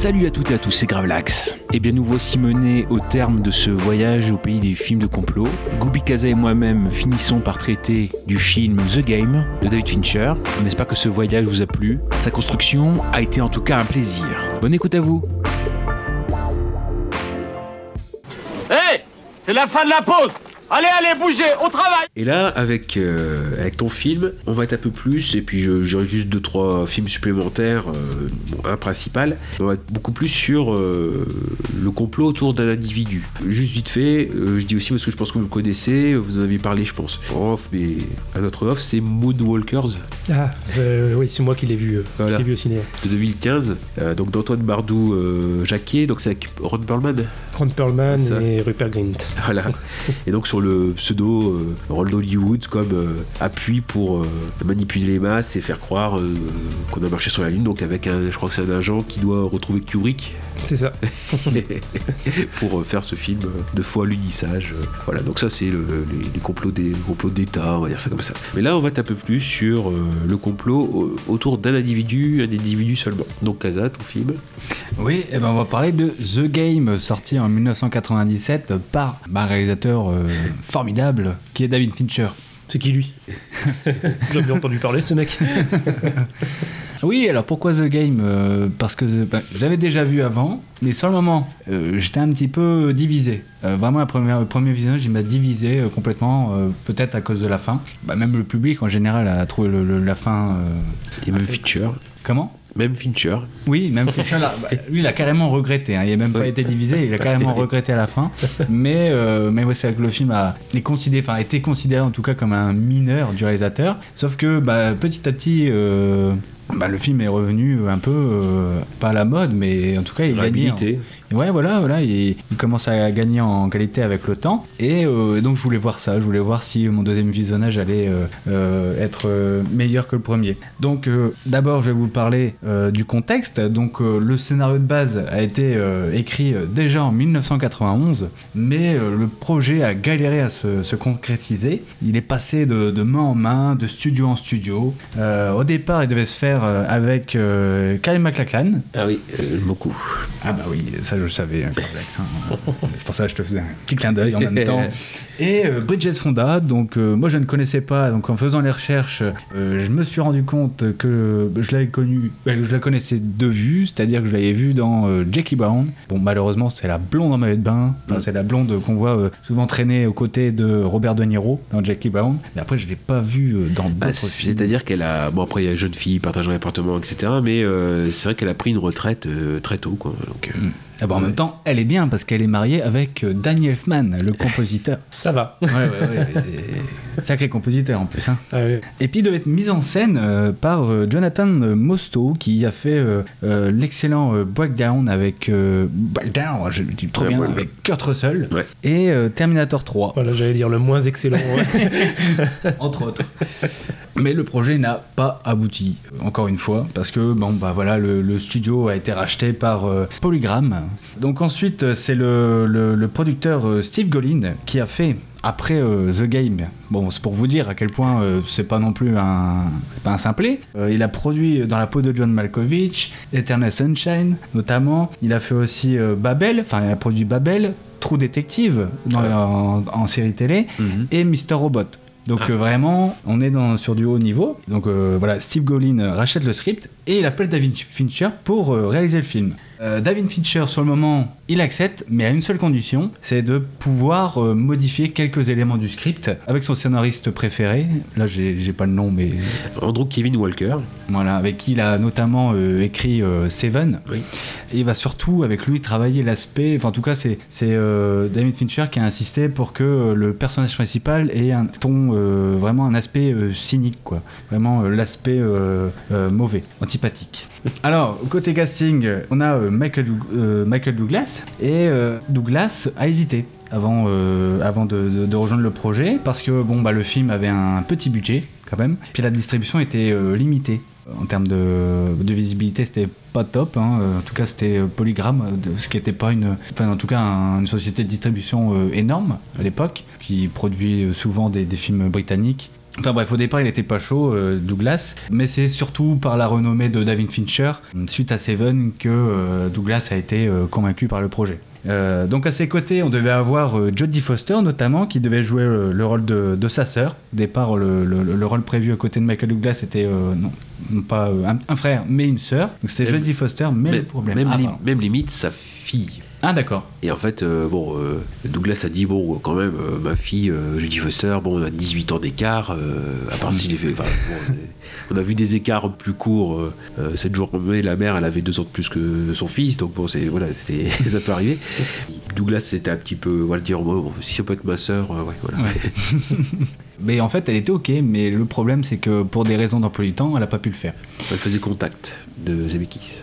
Salut à toutes et à tous, c'est Gravelax. Et bien nous voici menés au terme de ce voyage au pays des films de complot. Goubi Kaza et moi-même finissons par traiter du film The Game de David Fincher. On espère que ce voyage vous a plu? Sa construction a été en tout cas un plaisir. Bonne écoute à vous. Hé C'est la fin de la pause Allez, allez, bougez, au travail Et là, avec, euh, avec ton film, on va être un peu plus, et puis j'aurai juste deux trois films supplémentaires, euh, bon, un principal, on va être beaucoup plus sur euh, le complot autour d'un individu. Juste vite fait, euh, je dis aussi parce que je pense que vous le connaissez, vous en avez parlé, je pense, en off, mais un autre off, c'est Moonwalkers Ah, oui, c'est moi qui l'ai vu, Voilà. vu au ciné. de 2015, euh, donc d'Antoine Bardou Jacquet, donc c'est avec Ron Perlman. Ron Perlman et Rupert Grint. Voilà. Et donc sur le pseudo rôle d'Hollywood comme appui pour euh, manipuler les masses et faire croire euh, qu'on a marché sur la Lune. Donc avec un, je crois que c'est un agent qui doit retrouver Kubrick C'est ça. pour euh, faire ce film de faux lunissage. Voilà. Donc ça c'est le- les, les complots des complots d'État, on va dire ça comme ça. Mais là on va être un peu plus sur euh, le complot autour d'un individu, un individu seulement. Donc Kaza, ton film. Oui, et ben on va parler de The Game, sorti en 1997 par un réalisateur euh, formidable qui est David Fincher. C'est qui lui J'ai bien entendu parler ce mec. Oui, alors pourquoi The Game Euh, Parce que ben, je l'avais déjà vu avant, mais sur le moment, euh, j'étais un petit peu divisé. Euh, vraiment, le premier, le premier visionnage, il m'a divisé euh, complètement, euh, peut-être à cause de la fin. Bah, même le public en général a trouvé le- le- la fin. euh, Et même Fincher. Comment? Même Fincher. Oui, même Fincher, là, bah, lui, il a carrément regretté. hein. Il n'a même pas été divisé, il a carrément regretté à la fin. Mais, euh, mais ouais, c'est vrai que le film a, est considéré, enfin, a été considéré en tout cas comme un mineur du réalisateur. Sauf que bah, petit à petit, euh, bah, le film est revenu un peu, euh, pas à la mode, mais en tout cas, il gagne. Réhabilité. Ouais, voilà, voilà, il, il commence à gagner en qualité avec le temps. Et euh, donc, je voulais voir ça. Je voulais voir si mon deuxième visionnage allait euh, être meilleur que le premier. Donc, d'abord, je vais vous parler du contexte. Donc, le scénario de base a été écrit déjà en 1991, mais le projet a galéré à se, se concrétiser. Il est passé de, de main en main, de studio en studio. Au départ, il devait se faire euh, avec euh, Kyle MacLachlan, Ah oui, euh, beaucoup. ah bah oui, ça je le savais, hein, hein. c'est pour ça que je te faisais un petit clin d'œil en même temps. Et euh, Bridget Fonda, donc moi je ne connaissais pas, donc en faisant les recherches, je me suis rendu compte que je l'avais connue, je la connaissais de vue, c'est-à-dire que je l'avais vue dans Jackie Brown. Bon malheureusement c'est la blonde en maillot de bain, enfin, Mm. c'est la blonde qu'on voit souvent traîner aux côtés de Robert De Niro dans Jackie Brown. Mais après je l'ai pas vue dans Bah, d'autres films. C'est-à-dire qu'elle a. Bon, après, il y a jeune fille partageant etc. Mais euh, c'est vrai qu'elle a pris une retraite euh, très tôt, quoi. Euh, Ah bah, en même temps, elle est bien parce qu'elle est mariée avec euh, Danny Elfman, le compositeur. Ça va. Ouais, ouais, ouais. et- Sacré compositeur en plus. Hein. Ah oui. Et puis il devait être mis en scène euh, par euh, Jonathan Mostow qui a fait euh, euh, l'excellent euh, Breakdown avec euh, Breakdown, je le dis trop bien, ouais. avec Kurt Russell Ouais. et euh, Terminator 3 Voilà, j'allais dire le moins excellent. ouais. entre autres. Mais le projet n'a pas abouti, encore une fois, parce que bon bah voilà, le, le studio a été racheté par euh, Polygram. Donc ensuite, euh, c'est le, le- le producteur euh, Steve Golin qui a fait après euh, The Game. Bon, c'est pour vous dire à quel point euh, c'est pas non plus un, pas un simplet. Euh, il a produit dans la peau de John Malkovich, Eternal Sunshine, notamment. Il a fait aussi Babel, enfin il a produit Babel, True Detective dans- Ouais. en, en série télé mhm. et Mr. Robot. Donc Ah. vraiment, on est dans, sur du haut niveau. Donc voilà, Steve Golin rachète le script et il appelle David Fincher pour réaliser le film. Euh, David Fincher, sur le moment, il accepte, mais à une seule condition, c'est de pouvoir euh, modifier quelques éléments du script avec son scénariste préféré. Là, j'ai pas le nom, mais Andrew Kevin Walker. voilà, avec qui il a notamment euh, écrit Seven. Oui. Et il va surtout avec lui travailler l'aspect. Enfin, en tout cas, c'est David Fincher qui a insisté pour que le personnage principal ait un ton vraiment un aspect cynique, quoi. Vraiment l'aspect mauvais, antipathique. Alors, côté casting, on a Euh, Michael Douglas et euh, Douglas a hésité. Avant, euh, de, rejoindre le projet, parce que bon, bah, le film avait un petit budget quand même, puis la distribution était limitée. En termes de, visibilité, c'était pas top. hein. En tout cas, c'était Polygram, ce qui n'était pas une, en tout cas, un- une société de distribution énorme à l'époque, qui produit souvent des films britanniques. Enfin bref, au départ, il était pas chaud, euh, Douglas, mais c'est surtout par la renommée de David Fincher, suite à Seven, que euh, Douglas a été euh, convaincu par le projet. Donc à ses côtés, on devait avoir Jodie Foster notamment, qui devait jouer le rôle de, de sa sœur. Au départ, le, le- le rôle prévu à côté de Michael Douglas était non, non pas un, un frère, mais une sœur. Donc c'était Jodie Foster, mais, le problème. même, Ah, li- pardon. même limite sa fille. Ah, d'accord. Et en fait, euh, bon, euh, Douglas a dit bon, quand même, euh, ma fille, euh, Judy Foster, bon, on a 18 ans d'écart, à part si je l'ai fait. enfin, bon, c'est- on a vu des écarts plus courts. Cette journée, la mère, elle avait deux ans de plus que son fils, donc bon, c'est voilà, c'était ça peut arriver. Douglas, c'était un petit peu, voilà, dire bon, si ça peut être ma sœur, ouais, voilà. Ouais. mais en fait, elle était ok, mais le problème, c'est que pour des raisons d'emploi du temps, elle a pas pu le faire. Elle faisait contact de Zemeckis.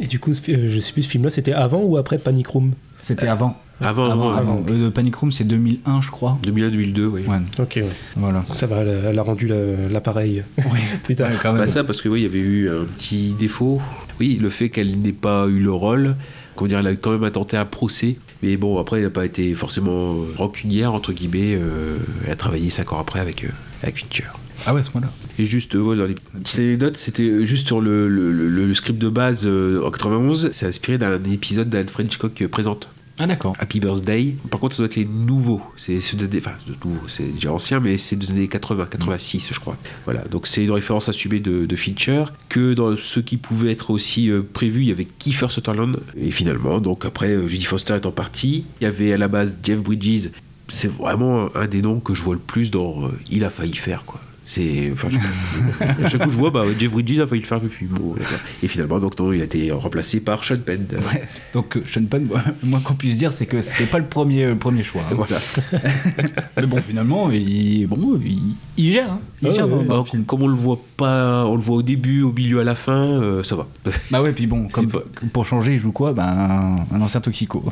Et du coup, euh, je sais plus, ce film-là, c'était avant ou après Panic Room? C'était avant. Avant, avant, avant. Euh, Panic Room, c'est 2001, je crois. 2001-2002, oui. Ouais, Ok, ouais. voilà. Ça va, elle, a- rendu la- l'appareil Ouais, plus tard. quand même. Bah ça parce que oui, il y avait eu un petit défaut. Oui, le fait qu'elle n'ait pas eu le rôle. Comment dire, elle a quand même intenté un procès. Mais bon, après, elle n'a pas été forcément euh, rancunière, entre guillemets. euh, elle a travaillé 5 ans après avec, euh, avec Fincher. Ah ouais, à ce moment-là. Et juste, euh, ouais, dans les petites anecdotes, c'était juste sur le, le- le- le script de base euh, en 91. C'est inspiré d'un épisode d'Alfred Hitchcock euh, présente. Ah d'accord. Happy Birthday. Par contre, ça doit être les nouveaux. C'est ceux des années- enfin, de nouveaux, c'est déjà ancien, mais c'est des années 80, 86, je crois. Voilà. Donc c'est une référence assumée de, de Fincher. Que dans ceux qui pouvaient être aussi euh, prévus, il y avait Kiefer Sutherland. Et finalement, donc après, euh, Judy Foster étant partie, il y avait à la base Jeff Bridges. C'est vraiment un des noms que je vois le plus dans euh, Il a failli faire, quoi. C'est, enfin, je- à chaque coup je vois, bah, Jeff Bridges a failli le faire le film. Bon. Et finalement, donc non, il a été remplacé par Sean Penn. Ouais. Donc euh, Sean Penn, le moins qu'on puisse dire, c'est que c'était pas le premier, le premier choix. hein. Voilà. Mais bon, finalement, il, bon, il, il gère. hein. Il Ah gère ouais, film. comme on le voit pas, on le voit au début, au milieu, à la fin, euh, ça va. Bah ouais, puis bon, C'est comme, pas- pour changer, il joue quoi? Ben un, un ancien toxico.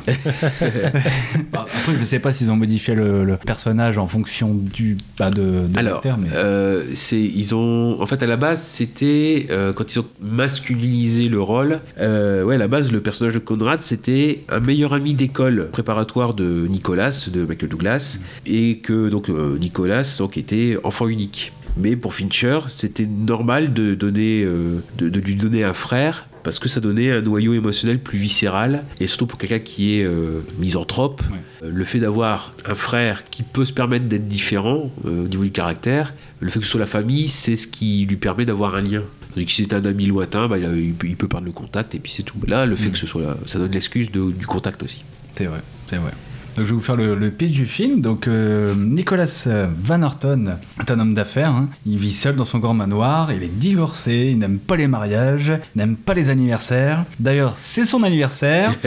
Bah, Après, je sais pas s'ils ont modifié le, le personnage en fonction du bah, de, de Alors, mais euh, c'est ils ont, en fait, à la base, c'était euh, quand ils ont masculinisé le rôle. euh, ouais, à la base, le personnage de Conrad, c'était un meilleur ami d'école préparatoire de Nicolas, de Michael Douglas, et que donc euh, Nicolas donc était enfant unique. Mais pour Fincher, c'était normal de donner, euh, de, de lui donner un frère parce que ça donnait un noyau émotionnel plus viscéral et surtout pour quelqu'un qui est euh, misanthrope, Ouais. euh, le fait d'avoir un frère qui peut se permettre d'être différent euh, au niveau du caractère, le fait que ce soit la famille, c'est ce qui lui permet d'avoir un lien. Que si c'est un ami lointain, bah, il, a- il peut, perdre le contact et puis c'est tout. Là, le fait que ce soit là, ça donne l'excuse du contact aussi. c'est vrai, c'est vrai. Donc, je vais vous faire le, le pitch du film. Donc, euh, Nicolas Van Orton est un homme d'affaires. hein. Il vit seul dans son grand manoir. Il est divorcé. Il n'aime pas les mariages. Il n'aime pas les anniversaires. D'ailleurs, c'est son anniversaire.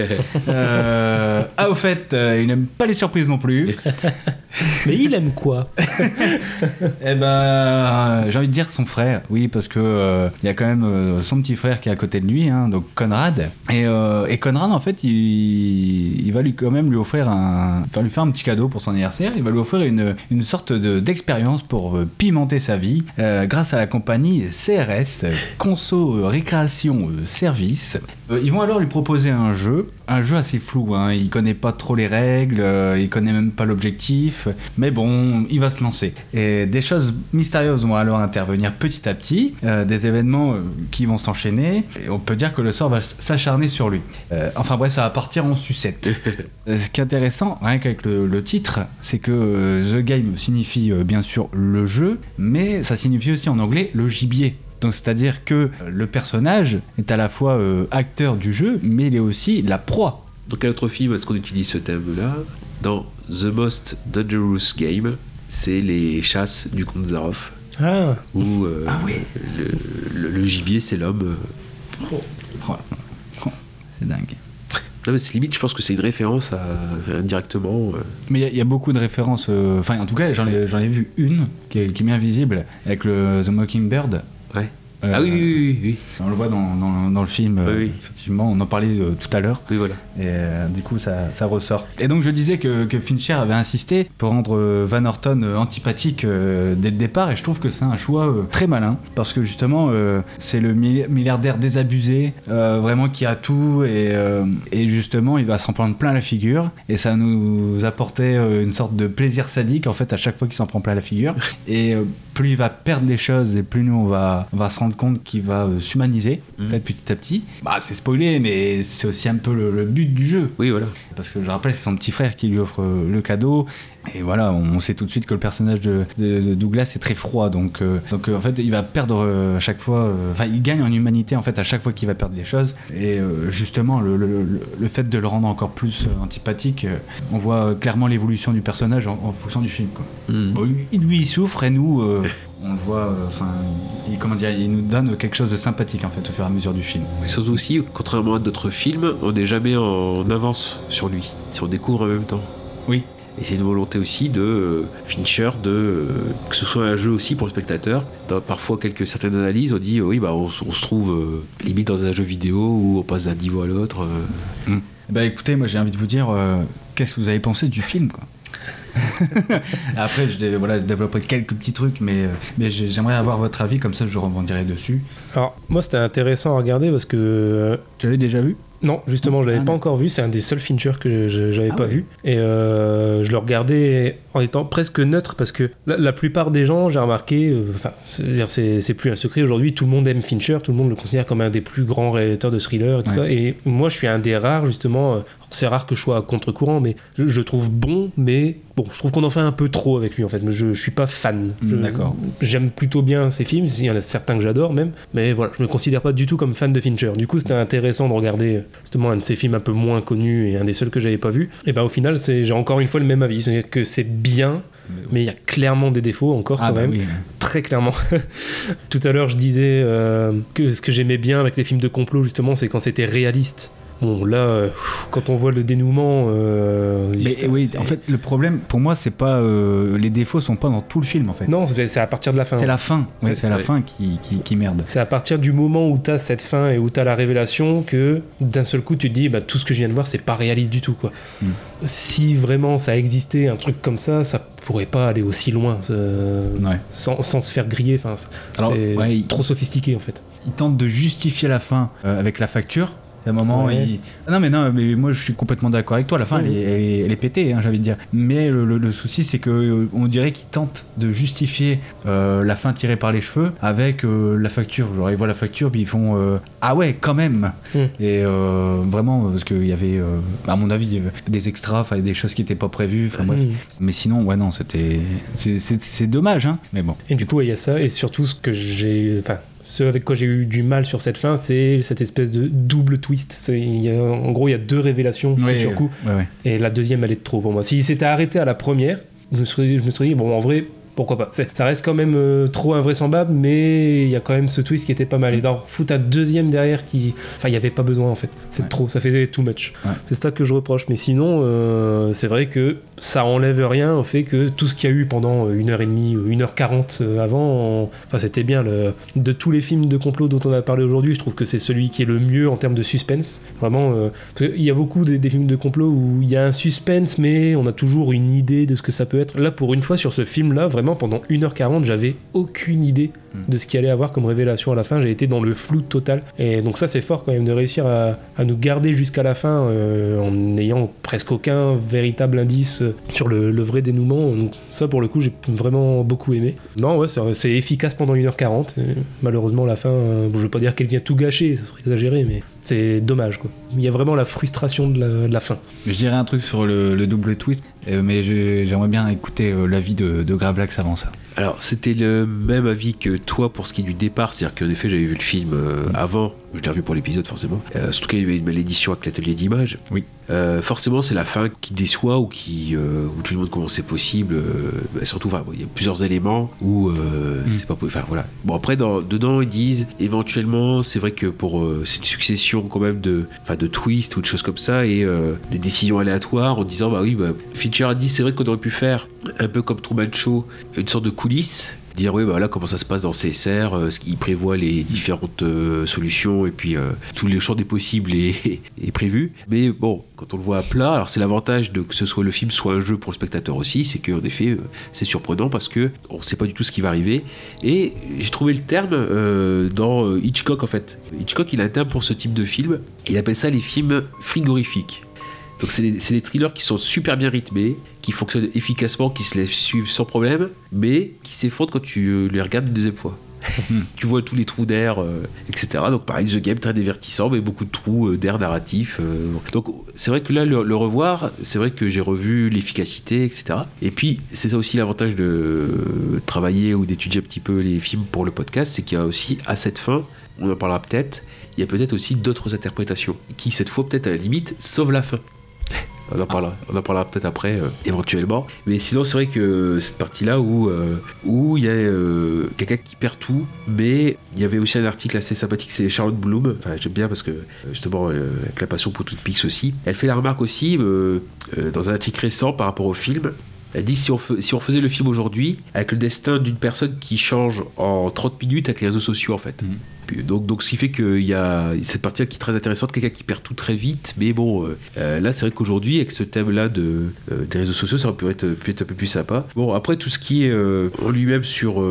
Euh, ah, au fait, euh, il n'aime pas les surprises non plus. Mais il aime quoi Eh ben, euh, j'ai envie de dire son frère, oui, parce que euh, il y a quand même euh, son petit frère qui est à côté de lui, hein, donc Conrad. Et, Conrad, en fait, il, va lui quand même lui offrir un, enfin, lui faire un petit cadeau pour son anniversaire. Il va lui offrir une, une sorte de- d'expérience pour pimenter sa vie grâce à la compagnie CRS, Conso Récréation Service. Euh, ils vont alors lui proposer un jeu, un jeu assez flou. Hein. Il connaît pas trop les règles, euh, il connaît même pas l'objectif, mais bon, il va se lancer. Et des choses mystérieuses vont alors intervenir petit à petit, euh, des événements qui vont s'enchaîner. Et on peut dire que le sort va s'acharner sur lui. Enfin bref, ça va partir en sucette. Ce qui est intéressant, rien qu'avec le, le titre, c'est que The Game signifie bien sûr le jeu, mais ça signifie aussi en anglais le gibier. Donc c'est-à-dire que le personnage est à la fois euh, acteur du jeu, mais il est aussi la proie. Dans quel autre film est-ce qu'on utilise ce thème-là Dans The Most Dangerous Game, c'est les chasses du comte Zaroff, Ah, où euh, Ah oui. le, le- le gibier c'est l'homme. Voilà. Oh, C'est dingue. Non, mais c'est limite, je pense que c'est une référence à, indirectement. euh, Mais il y a- il y, a beaucoup de références. euh, Enfin, en tout cas, j'en ai, j'en ai vu une qui est, qui est bien visible avec le The Mockingbird. Euh, Ah oui, oui, oui, oui, On le voit dans, dans- dans le film, euh, Oui, oui. effectivement, on en parlait euh, tout à l'heure, oui, voilà. et euh, du coup ça, ça ressort. Et donc je disais que, que Fincher avait insisté pour rendre Van Horton euh, antipathique dès le départ, et je trouve que c'est un choix très malin, parce que justement c'est le mi- milliardaire désabusé, vraiment qui a tout, et, et justement il va s'en prendre plein la figure, et ça nous apportait une sorte de plaisir sadique en fait à chaque fois qu'il s'en prend plein la figure, et plus il va perdre les choses, et plus nous on va, on va se rendre compte qu'il va euh, s'humaniser en Mhm. fait, petit à petit. Bah c'est spoilé, mais c'est aussi un peu le, le but du jeu. Oui, voilà. Parce que je rappelle, c'est son petit frère qui lui offre euh, le cadeau. Et voilà, on sait tout de suite que le personnage de, de- de Douglas est très froid. Donc, euh, donc euh, en fait, il va perdre à chaque fois. Enfin, il gagne en humanité en fait à chaque fois qu'il va perdre des choses. Et justement, le, le- le- le fait de le rendre encore plus antipathique, on voit clairement l'évolution du personnage en, en fonction du film. Quoi. Bon, lui, il souffre et nous, on le voit. euh, Enfin, il, comment dire, il nous donne quelque chose de sympathique en fait au fur et à mesure du film. Mais surtout aussi, contrairement à d'autres films, on n'est jamais en avance sur lui. Si on découvre en même temps. Oui. Et c'est une volonté aussi de euh, Fincher de euh, que ce soit un jeu aussi pour le spectateur. Dans parfois quelques certaines analyses, on dit oui bah on, se trouve limite dans un jeu vidéo où on passe d'un niveau à l'autre. Bah écoutez, moi j'ai envie de vous dire, qu'est-ce que vous avez pensé du film quoi? Après, je voilà, développerai quelques petits trucs, mais, euh, mais j'ai- j'aimerais avoir votre avis, comme ça je rebondirai dessus. alors moi c'était intéressant à regarder parce que euh, Tu l'avais déjà vu? Non justement je l'avais Ah, pas non. encore vu, c'est un des seuls Fincher que je- j'avais Ah pas ouais. vu et euh, je le regardais en étant presque neutre parce que la, la plupart des gens j'ai remarqué, euh, enfin c'est-à-dire c'est c'est plus un secret aujourd'hui, tout le monde aime Fincher, tout le monde le considère comme un des plus grands réalisateurs de thrillers et tout Ouais. ça et moi je suis un des rares justement, euh, c'est rare que je sois à contre-courant mais je, je trouve bon mais bon je trouve qu'on en fait un peu trop avec lui en fait, je, je suis pas fan. Mm, d'accord. J'aime plutôt bien ses films, il y en a certains que j'adore même, mais voilà, je me considère pas du tout comme fan de Fincher. Du coup, c'était intéressant de regarder euh, justement un de ses films un peu moins connus et un des seuls que j'avais pas vu. Et ben au final, c'est j'ai encore une fois le même avis, c'est que c'est bien, mais il y a clairement des défauts encore Ah quand bah même, oui. très clairement. Tout à l'heure, je disais euh, que ce que j'aimais bien avec les films de complot justement, c'est quand c'était réaliste. Bon, là, euh, quand on voit le dénouement, euh, on se dit, Mais putain, oui, en fait, le problème, pour moi, c'est pas. euh, les défauts sont pas dans tout le film, en fait. non, c'est à partir de la fin. C'est la fin. C'est- la ouais. fin qui, qui, qui merde. C'est à partir du moment où tu as cette fin et où tu as la révélation que d'un seul coup tu te dis bah, tout ce que je viens de voir c'est pas réaliste du tout quoi. Mm. Si vraiment ça existait un truc comme ça, ça pourrait pas aller aussi loin euh, Ouais. sans, sans se faire griller. Enfin, c'est ouais, trop sophistiqué en fait. il tente de justifier la fin avec la facture. À un moment, Ouais. il... Ah non, mais non, mais moi je suis complètement d'accord avec toi. La fin, elle, est, elle est- pétée, hein, j'ai envie de dire. Mais le, le- le souci, c'est que euh, on dirait qu'il tente de justifier euh, la fin tirée par les cheveux avec euh, la facture. Genre, ils voient la facture, puis ils font euh, Ah ouais, quand même Mhm. Et vraiment, parce qu'il y avait, à mon avis, des extras, des choses qui n'étaient pas prévues. Enfin, bref. Mm. Mais sinon, ouais, non, c'était. c'est- dommage, hein. Mais bon. Et du coup, il y a ça, et surtout ce que j'ai. Enfin, ce avec quoi j'ai eu du mal sur cette fin, c'est cette espèce de double twist. Y a- en gros, il y a deux révélations sur coup. ouais, ouais. Et la deuxième, elle est de trop pour moi. S'il s'était arrêté à la première, je me serais, je me serais dit, bon, en vrai, pourquoi pas. Ça reste quand même euh, trop invraisemblable, mais il y a quand même ce twist qui était pas mal. Et d'en foutre un deuxième derrière qui. Enfin, il n'y avait pas besoin en fait. C'est Ouais. trop, ça fait too much. Ouais. C'est ça que je reproche. Mais sinon, euh, c'est vrai que ça enlève rien au fait que tout ce qu'il y a eu pendant euh, une heure et demie ou une heure quarante avant, en- enfin, c'était bien. Le... De tous les films de complot dont on a parlé aujourd'hui, je trouve que c'est celui qui est le mieux en termes de suspense. Vraiment, euh, qu'il y a beaucoup des, des films de complot où il y a un suspense, mais on a toujours une idée de ce que ça peut être. Là, pour une fois, sur ce film-là, vraiment, pendant 1h40, j'avais aucune idée. De ce qu'il allait avoir comme révélation à la fin. J'ai été dans le flou total. Et donc, ça, c'est fort quand même de réussir à, nous garder jusqu'à la fin euh, en n'ayant presque aucun véritable indice euh, sur le, vrai dénouement. Donc, ça, pour le coup, j'ai vraiment beaucoup aimé. Non, ouais, c'est efficace pendant 1h40. Et malheureusement, la fin, euh, je veux pas dire qu'elle vient tout gâcher, ça serait exagéré, mais c'est dommage, quoi. Il y a vraiment la frustration de la, fin. Je dirais un truc sur le, le double twist, euh, mais j'aimerais bien écouter l'avis de, de Gravelax avant ça. Alors, c'était le même avis que toi pour ce qui est du départ, c'est-à-dire qu'en effet, j'avais vu le film euh, avant, je l'ai revu pour l'épisode forcément. Euh, surtout qu'il y avait une malédiction avec l'atelier d'image. Oui. Euh, forcément, c'est la fin qui déçoit ou qui euh, où tout le monde comment c'est possible. euh, bah, surtout, enfin, bon, il y a plusieurs éléments où euh, c'est pas. Enfin voilà. Bon après, dans, dedans, ils disent éventuellement, c'est vrai que pour une succession quand même de, enfin, de twists ou de choses comme ça et des décisions aléatoires en disant bah oui, bah, Fincher a dit c'est vrai qu'on aurait pu faire un peu comme Truman Show, une sorte de coulisses dire oui bah comment ça se passe dans CSR euh, ce qui prévoit les différentes euh, solutions et puis euh, tous les champs des possibles est, est prévu mais bon quand on le voit à plat alors c'est l'avantage de que ce soit le film soit un jeu pour le spectateur aussi c'est qu'en effet euh, c'est surprenant parce que on sait pas du tout ce qui va arriver. Et j'ai trouvé le terme dans Hitchcock en fait. Hitchcock il a un terme pour ce type de film. Il appelle ça les films frigorifiques donc c'est des, thrillers qui sont super bien rythmés, qui fonctionnent efficacement, qui se laissent suivre sans problème, mais qui s'effondrent quand tu euh, les regardes une deuxième fois. tu vois tous les trous d'air, euh, etc. Donc pareil, The Game très divertissant, mais beaucoup de trous euh, d'air narratif. euh. Donc c'est vrai que là, le, le revoir, c'est vrai que j'ai revu l'efficacité, etc. Et puis c'est ça aussi l'avantage de travailler ou d'étudier un petit peu les films pour le podcast, c'est qu'il y a aussi à cette fin, on en parlera peut-être, il y a peut-être aussi d'autres interprétations qui cette fois peut-être à la limite sauvent la fin. On en parlera, peut-être après, euh, éventuellement. Mais sinon, c'est vrai que cette partie-là où euh, où il y a euh, quelqu'un qui perd tout, mais il y avait aussi un article assez sympathique, c'est Charlotte Bloom. Enfin, j'aime bien parce que justement, avec la passion pour toute Pix aussi. Elle fait la remarque aussi dans un article récent par rapport au film. Elle dit si on, si on faisait le film aujourd'hui, avec le destin d'une personne qui change en 30 minutes avec les réseaux sociaux en fait. Puis, Donc, donc ce qui fait qu'il y a cette partie qui est très intéressante, quelqu'un qui perd tout très vite, mais bon, euh, euh, là c'est vrai qu'aujourd'hui avec ce thème-là de, euh, des réseaux sociaux, ça peut être, peut être un peu plus sympa. Bon, après tout ce qui est euh, en lui-même sur,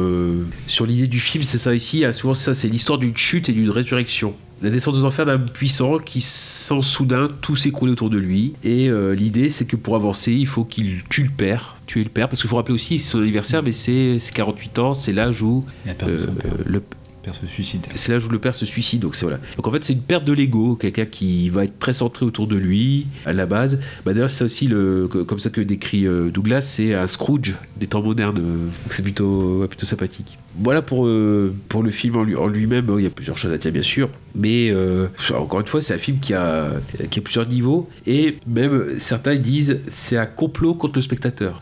sur l'idée du film, c'est ça ici, ah, souvent ça, c'est l'histoire d'une chute et d'une résurrection. La descente aux enfers d'un puissant qui sent soudain tout s'écrouler autour de lui. Et euh, l'idée, c'est que pour avancer, il faut qu'il tue le père. Tuer le père, parce qu'il faut rappeler aussi, c'est son anniversaire, mais c'est c'est 48 ans, c'est l'âge où Il a perdu euh, son père. le, Se suicide. c'est l'âge où le père se suicide, donc c'est voilà. Donc en fait, c'est une perte de l'ego, quelqu'un qui va être très centré autour de lui à la base. Bah, D'ailleurs, c'est aussi le, comme ça que décrit euh, Douglas, c'est un Scrooge des temps modernes. c'est plutôt, plutôt sympathique. Voilà pour, euh, pour le film en lui- en lui-même. Il y a plusieurs choses à dire, bien sûr, mais euh, encore une fois, c'est un film qui a, qui a plusieurs niveaux et même certains disent c'est un complot contre le spectateur.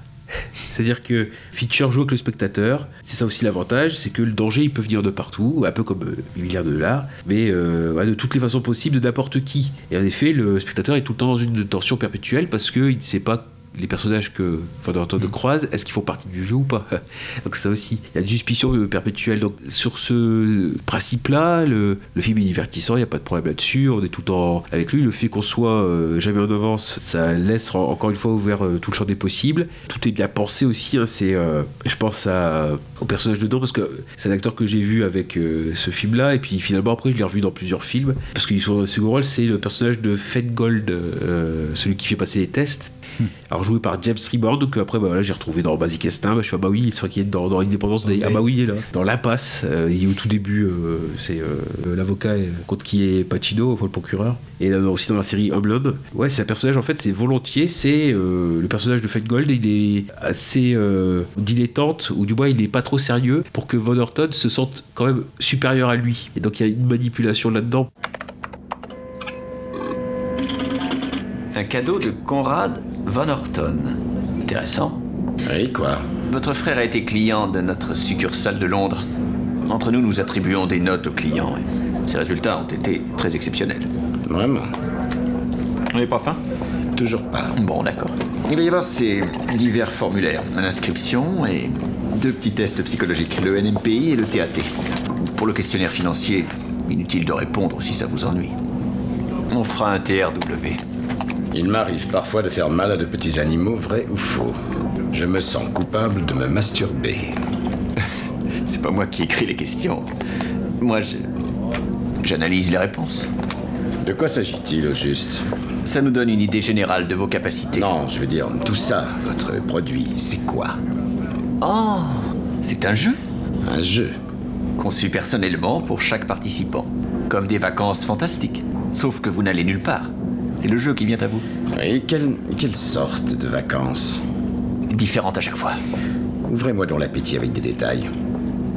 C'est-à-dire que Fincher joue avec le spectateur. C'est ça aussi l'avantage, c'est que le danger il peut venir de partout, un peu comme euh, les milliards de dollars, mais euh, de toutes les façons possibles de n'importe qui. Et en effet, le spectateur est tout le temps dans une tension perpétuelle parce qu'il ne sait pas les personnages que Van de croise, est-ce qu'ils font partie du jeu ou pas Donc ça aussi, il y a une suspicion perpétuelle. Donc sur ce principe-là, le, le film est divertissant, il n'y a pas de problème là-dessus, on est tout le temps avec lui. Le fait qu'on soit euh, jamais en avance, ça laisse en- encore une fois ouvert euh, tout le champ des possibles. Tout est bien pensé aussi, hein, c'est, euh, je pense à, au personnage dedans parce que c'est un acteur que j'ai vu avec ce film-là et puis finalement après je l'ai revu dans plusieurs films parce qu'il son second rôle c'est le personnage de Fengold, euh, celui qui fait passer les tests. Alors joué par James Reborn, donc après bah, j'ai retrouvé dans Basic Instinct, bah, je fais ah bah oui, c'est vrai qu'il est dans, dans Indépendance Day, ah bah oui il est là. Dans L'Impasse, euh, il est au tout début, euh, c'est euh, l'avocat euh, contre qui est Pacino, enfin, le procureur, et aussi dans la série Homeland. Ouais, c'est un personnage en fait, c'est volontiers, c'est le personnage de Fengold, il est assez dilettante, ou du moins il est pas trop sérieux, pour que Von Orton se sente quand même supérieur à lui. Et donc il y a une manipulation là-dedans. Un cadeau de Conrad? Van Horton. Intéressant. Oui, quoi Votre frère a été client de notre succursale de Londres. Entre nous, nous attribuons des notes aux clients. ces résultats ont été très exceptionnels. Vraiment On n'est pas fin? Toujours pas. Bon, d'accord. Il va y avoir ces divers formulaires. L'inscription et deux petits tests psychologiques, le NMPI et le TAT. Pour le questionnaire financier, inutile de répondre si ça vous ennuie. On fera un TRW. Il m'arrive parfois de faire mal à de petits animaux, vrai ou faux. Je me sens coupable de me masturber. C'est pas moi qui écris les questions. Moi, je. J'analyse les réponses. De quoi s'agit-il au juste? Ça nous donne une idée générale de vos capacités. Non, je veux dire, tout ça, votre produit, c'est quoi? Oh C'est un jeu Un jeu conçu personnellement pour chaque participant. Comme des vacances fantastiques. Sauf que vous n'allez nulle part. C'est le jeu qui vient à vous. Et quelle, quelle sorte de vacances Différente à chaque fois. Ouvrez-moi donc l'appétit avec des détails.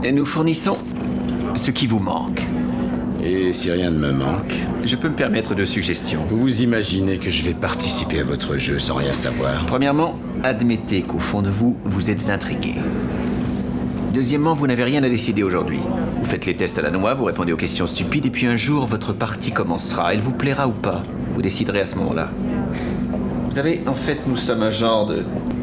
Et nous fournissons ce qui vous manque. Et si rien ne me manque, Je peux me permettre deux suggestions. vous vous imaginez que je vais participer à votre jeu sans rien savoir Premièrement, admettez qu'au fond de vous, vous êtes intrigué. Deuxièmement, vous n'avez rien à décider aujourd'hui. Vous faites les tests à la noix, vous répondez aux questions stupides, et puis un jour, votre partie commencera. Elle vous plaira ou pas. Vous déciderez à ce moment-là. Vous savez, en fait, nous sommes un genre de,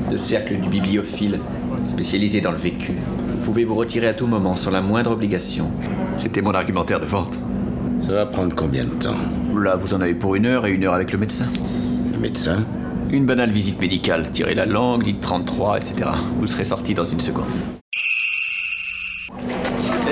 de cercle du bibliophile, spécialisé dans le vécu. Vous pouvez vous retirer à tout moment, sans la moindre obligation. C'était mon argumentaire de vente. Ça va prendre combien de temps? Là, vous en avez pour une heure et une heure avec le médecin. Le médecin? Une banale visite médicale. Tirez la langue, dites 33, etc. Vous serez sorti dans une seconde.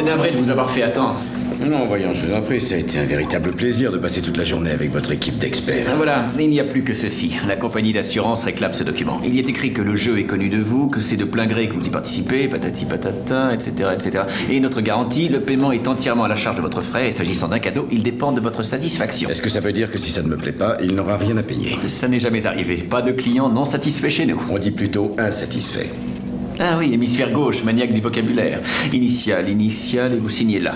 Navré de vous avoir fait attendre. Non, voyons, je vous en prie, ça a été un véritable plaisir de passer toute la journée avec votre équipe d'experts. Ah, Voilà, il n'y a plus que ceci. La compagnie d'assurance réclame ce document. Il y est écrit que le jeu est connu de vous, que c'est de plein gré que vous y participez, patati patata, etc., etc. Et notre garantie, le paiement est entièrement à la charge de votre frère, et s'agissant d'un cadeau, il dépend de votre satisfaction. Est-ce que ça veut dire que si ça ne me plaît pas, il n'aura rien à payer? Ça n'est jamais arrivé. Pas de clients non satisfaits chez nous. On dit plutôt insatisfait. Ah oui, hémisphère gauche, maniaque du vocabulaire. Initial, initial, et vous signez là.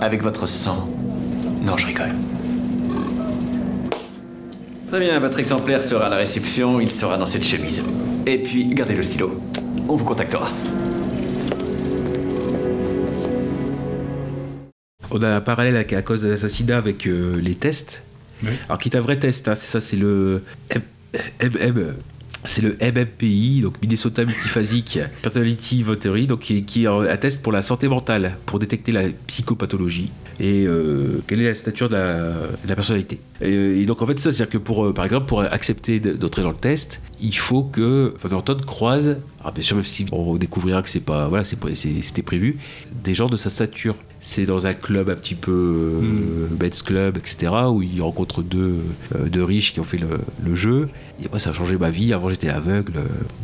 Avec votre sang. Non, je rigole. Très bien, votre exemplaire sera à la réception, il sera dans cette chemise. Et puis, gardez le stylo. On vous contactera. On a un parallèle à, à cause de l'assassinat avec euh, les tests. Alors, qui est un vrai test, hein, c'est ça, c'est le. M- M- M- C'est le MMPI, donc Minnesota Multiphasic Personality Inventory, donc qui, qui test pour la santé mentale, pour détecter la psychopathologie et euh, quelle est la stature de la, personnalité. Et, et donc en fait, ça, c'est-à-dire que pour, euh, par exemple, pour accepter de- d'entrer dans le test, il faut que Van Orton croise, alors bien sûr, même si on découvrira que c'est pas, voilà, c'est c'était prévu, des gens de sa stature. C'est dans un club un petit peu euh, Men's Club, etc., où il rencontre deux, euh, deux riches qui ont fait le, le jeu. Il dit, ouais, ça a changé ma vie. Avant, j'étais aveugle.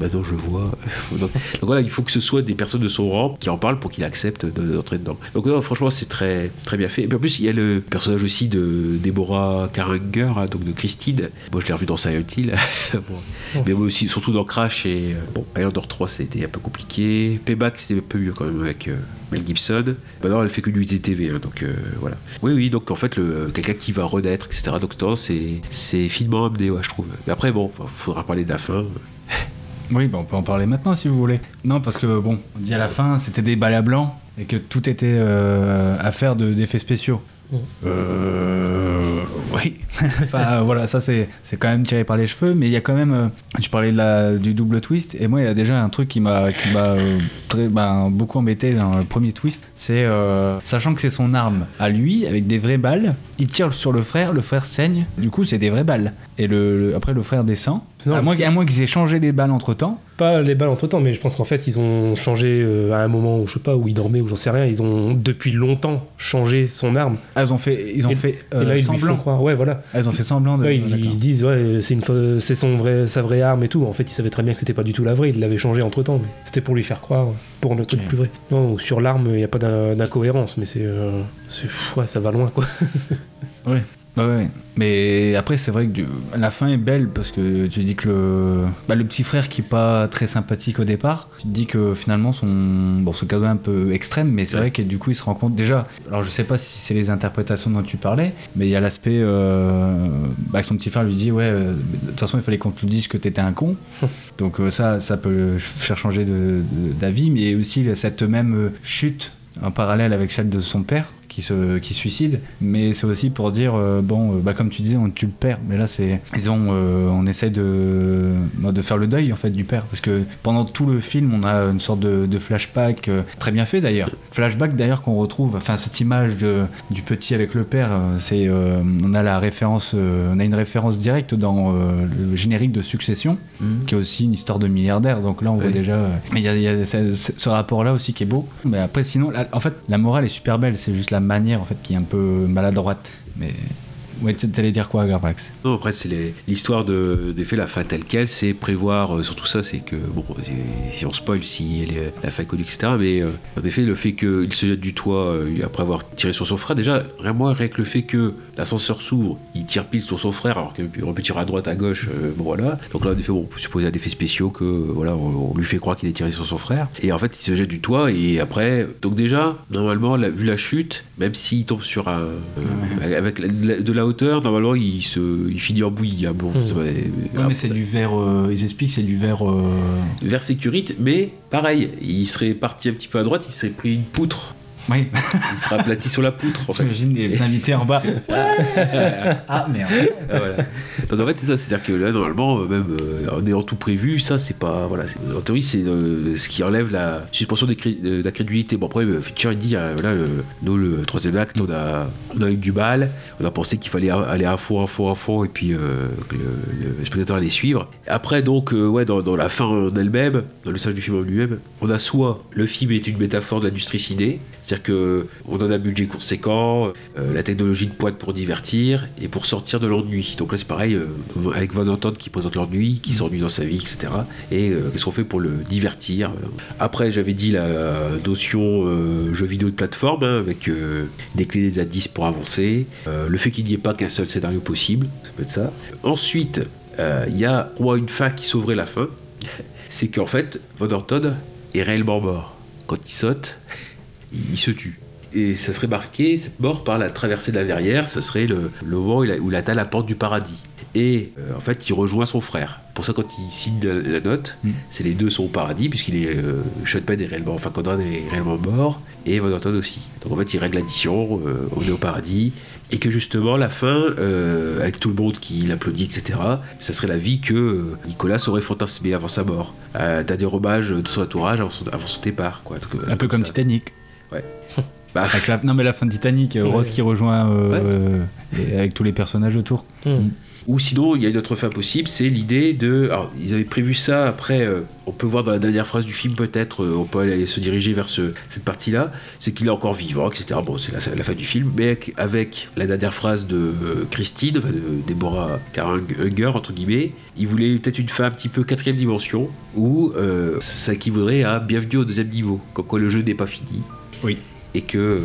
Maintenant, je vois. donc, donc voilà, il faut que ce soit des personnes de son rang qui en parlent pour qu'il accepte de- d'entrer dedans. Donc, non, franchement, c'est très, très bien fait. Et puis, en plus, il y a le personnage aussi de Deborah Carringer, hein, donc de Christine. Moi, je l'ai revu dans Silent Hill. Bon. Mais moi aussi, surtout dans Crash et euh, bon, Highlander 3, c'était un peu compliqué. Payback, c'était un peu mieux quand même avec euh, Mel Gibson. Maintenant, elle fait que du ITTV, hein, donc euh, voilà. Oui, oui, donc en fait, quelqu'un qui va renaître, etc. Donc, c'est c'est finement amené, je trouve. Après, bon, faudra parler de la fin. Oui, bah on peut en parler maintenant si vous voulez. Non, parce que bon, on dit à la fin, c'était des balles à blanc et que tout était euh, affaire de- d'effets spéciaux. Euh, oui. enfin, voilà, ça c'est c'est quand même tiré par les cheveux, mais il y a quand même. euh, tu parlais de la, du double twist, et moi il y a déjà un truc qui m'a qui m'a euh, très ben, beaucoup embêté dans le premier twist, c'est euh, sachant que c'est son arme à lui avec des vraies balles, il tire sur le frère, le frère saigne, du coup c'est des vraies balles, et le, le- après le frère descend. Non, à moins, à moins qu'ils aient changé les balles entre temps. Pas les balles entre temps, mais je pense qu'en fait, ils ont changé euh, à un moment où je sais pas, où il dormait, ou j'en sais rien. Ils ont depuis longtemps changé son arme. Ah, ils ont fait, ils ont Et- fait et euh, là, ils lui semblant. font croire. Ouais, voilà. Ah, ils ont fait semblant de. Ouais, d'accord. ils, ils disent, ouais, c'est une c'est son vrai, sa vraie arme et tout. En fait, il savait très bien que c'était pas du tout la vraie. Il l'avait changé entre temps, mais c'était pour lui faire croire, pour le truc plus vrai. Non, sur l'arme, il n'y a pas d'in- d'incohérence, mais c'est, euh, ouais, ça va loin, quoi. Ouais. Ouais, ouais. Mais après, c'est vrai que du- la fin est belle parce que tu dis que le, bah, le petit frère qui est pas très sympathique au départ, tu te dis que finalement son, bon, ce cadeau est un peu extrême, mais c'est Ouais. vrai que du coup il se rend compte déjà. Alors je sais pas si c'est les interprétations dont tu parlais, mais il y a l'aspect euh, bah, que son petit frère lui dit ouais, euh, de toute façon il fallait qu'on te le dise que t'étais un con. Donc euh, ça, ça peut faire changer de- de- d'avis, mais aussi cette même chute en parallèle avec celle de son père qui se qui suicide mais c'est aussi pour dire euh, bon euh, bah comme tu disais on tue le père mais là c'est ils ont euh, on essaie de bah, de faire le deuil en fait du père parce que pendant tout le film on a une sorte de, de flashback très bien fait d'ailleurs flashback d'ailleurs qu'on retrouve enfin cette image de du petit avec le père c'est on a la référence on a une référence directe dans le générique de Succession qui est aussi une histoire de milliardaire. Donc là, on voit déjà. Mais il y a, il y a ce, ce- ce rapport-là aussi qui est beau. Mais après, sinon, en fait, la morale est super belle. C'est juste la manière en fait qui est un peu maladroite. Mais Ouais, t'allais dire quoi, Garbrax Non, après, c'est l'histoire de, des faits, la fin telle qu'elle, c'est prévoir, euh, surtout ça, c'est que, bon, si- on spoil, si elle est- la fin connue, etc., mais euh, en effet, le fait qu'il se jette du toit euh, après avoir tiré sur son frère, déjà, rien, moi, rien que le fait que l'ascenseur s'ouvre, il tire pile sur son frère, alors qu'il aurait pu tirer à droite, à gauche, bon voilà. Donc là, en effet, bon, on peut supposer à des faits spéciaux que, voilà, on, on lui fait croire qu'il est tiré sur son frère, et en fait, il se jette du toit, et après, donc déjà, normalement, la- vu la chute, même s'il tombe sur un. avec la- de la- la hauteur, normalement, il, se, il finit en bouillie. hein, bon, Hmm. ça va- Non, mais c'est du verre. euh, ils expliquent, c'est du verre. euh, vers sécurité, mais pareil, il serait parti un petit peu à droite, il serait pris une poutre. Oui. Il serait aplati sur la poutre. En fait. Les invités en bas. ah merde. Ah, voilà. Donc en fait c'est ça, c'est-à-dire que là normalement euh, même euh, en ayant tout prévu, ça c'est pas voilà, en théorie c'est euh, ce qui enlève la suspension de la crédulité. Bon après Fincher il dit euh, voilà le, nous le troisième acte on a on a eu du mal, on a pensé qu'il fallait aller à fond à fond à fond et puis que le, le spectateur allait suivre. Après donc ouais dans, dans la fin en elle-même, dans le message du film en lui-même, on a soit le film est une métaphore de l'industrie ciné, c'est-à-dire que on donne un budget conséquent, euh, la technologie de pointe pour divertir et pour sortir de l'ennui. Donc là c'est pareil euh, avec Van Anton qui présente l'ennui, qui s'ennuie dans sa vie, etc. Et euh, qu'est-ce qu'on fait pour le divertir? Après j'avais dit la notion jeu vidéo de plateforme hein, avec des clés des indices pour avancer, le fait qu'il n'y ait pas qu'un seul scénario possible, ça peut être ça. Ensuite il y a moi une fin qui sauverait la fin, c'est qu'en fait Van Anton est réellement mort. Quand il saute, il se tue. Et ça serait marqué, cette mort par la traversée de la verrière, ça serait le, le moment où il, a- où il atteint la porte du paradis. Et euh, en fait, il rejoint son frère. Pour ça, quand il signe la, la note, Mm. c'est les deux sont au paradis, puisqu'il est. Euh, Sean Penn est réellement. Enfin, Conrad est réellement mort, et Van Anton aussi. Donc en fait, il règle l'addition, euh, on est au paradis. Et que justement, la fin, euh, avec tout le monde qui l'applaudit, etc., ça serait la vie que euh, Nicolas aurait fantasmé avant sa mort. T'as des hommages de son entourage avant son, avant son départ. Quoi. Donc, Un peu comme ça. Titanic. Ouais. Bah, Avec la- Non mais la fin de Titanic, euh, Ouais. Rose qui rejoint euh, et avec tous les personnages autour. Hmm. Ou sinon, il y a une autre fin possible, c'est l'idée de. Alors, ils avaient prévu ça après. euh, on peut voir dans la dernière phrase du film, peut-être, euh, on peut aller se diriger vers ce- cette partie-là. C'est qu'il est encore vivant, etc. Bon, c'est la, la fin du film. Mais avec, avec la dernière phrase de euh, Christine, enfin, de Deborah Karen Hunger, entre guillemets, il voulait peut-être une fin un petit peu quatrième dimension, où euh, ça équivaudrait à Bienvenue au deuxième niveau. Comme quoi le jeu n'est pas fini. Oui. Et que, euh,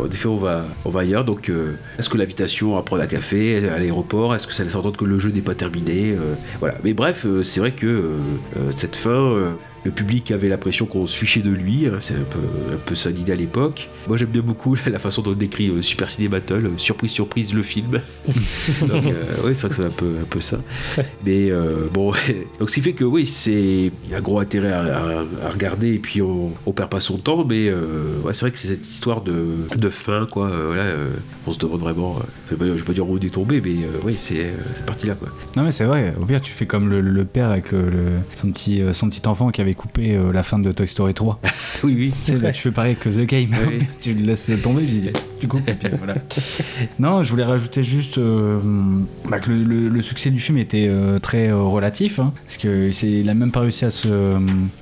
en effet, on va, on va ailleurs. Donc, euh, est-ce que l'invitation à prendre un café à l'aéroport, est-ce que ça laisse entendre que le jeu n'est pas terminé euh, Voilà. Mais bref, euh, c'est vrai que euh, euh, cette fin, euh, le public avait l'impression qu'on se fichait de lui. hein, c'est un peu, un peu ça l'idée à l'époque. Moi, j'aime bien beaucoup la façon dont on décrit euh, Super Ciné Battle. euh, surprise, surprise, le film. donc, euh, oui, c'est vrai que c'est un peu, un peu ça. Mais bon, donc ce qui fait que oui, c'est un gros intérêt à, à- à regarder et puis on, on perd pas son temps. Mais ouais, c'est vrai que c'est cette histoire de, de fin, quoi. voilà, on se demande vraiment. je vais pas, je vais pas dire où on est tombé, mais oui, c'est cette partie-là, quoi. Non mais c'est vrai, au pire tu fais comme le, le père avec le, le- son, petit, son petit enfant qui avait coupé euh, la fin de Toy Story 3. oui, oui. Tu sais, là, tu fais pareil que The Game, Oui. tu le laisses tomber, puis tu coupes, et puis voilà. Non, je voulais rajouter juste euh, bah, que le, le- le succès du film était euh, très relatif, hein, parce qu'il a même pas réussi à se,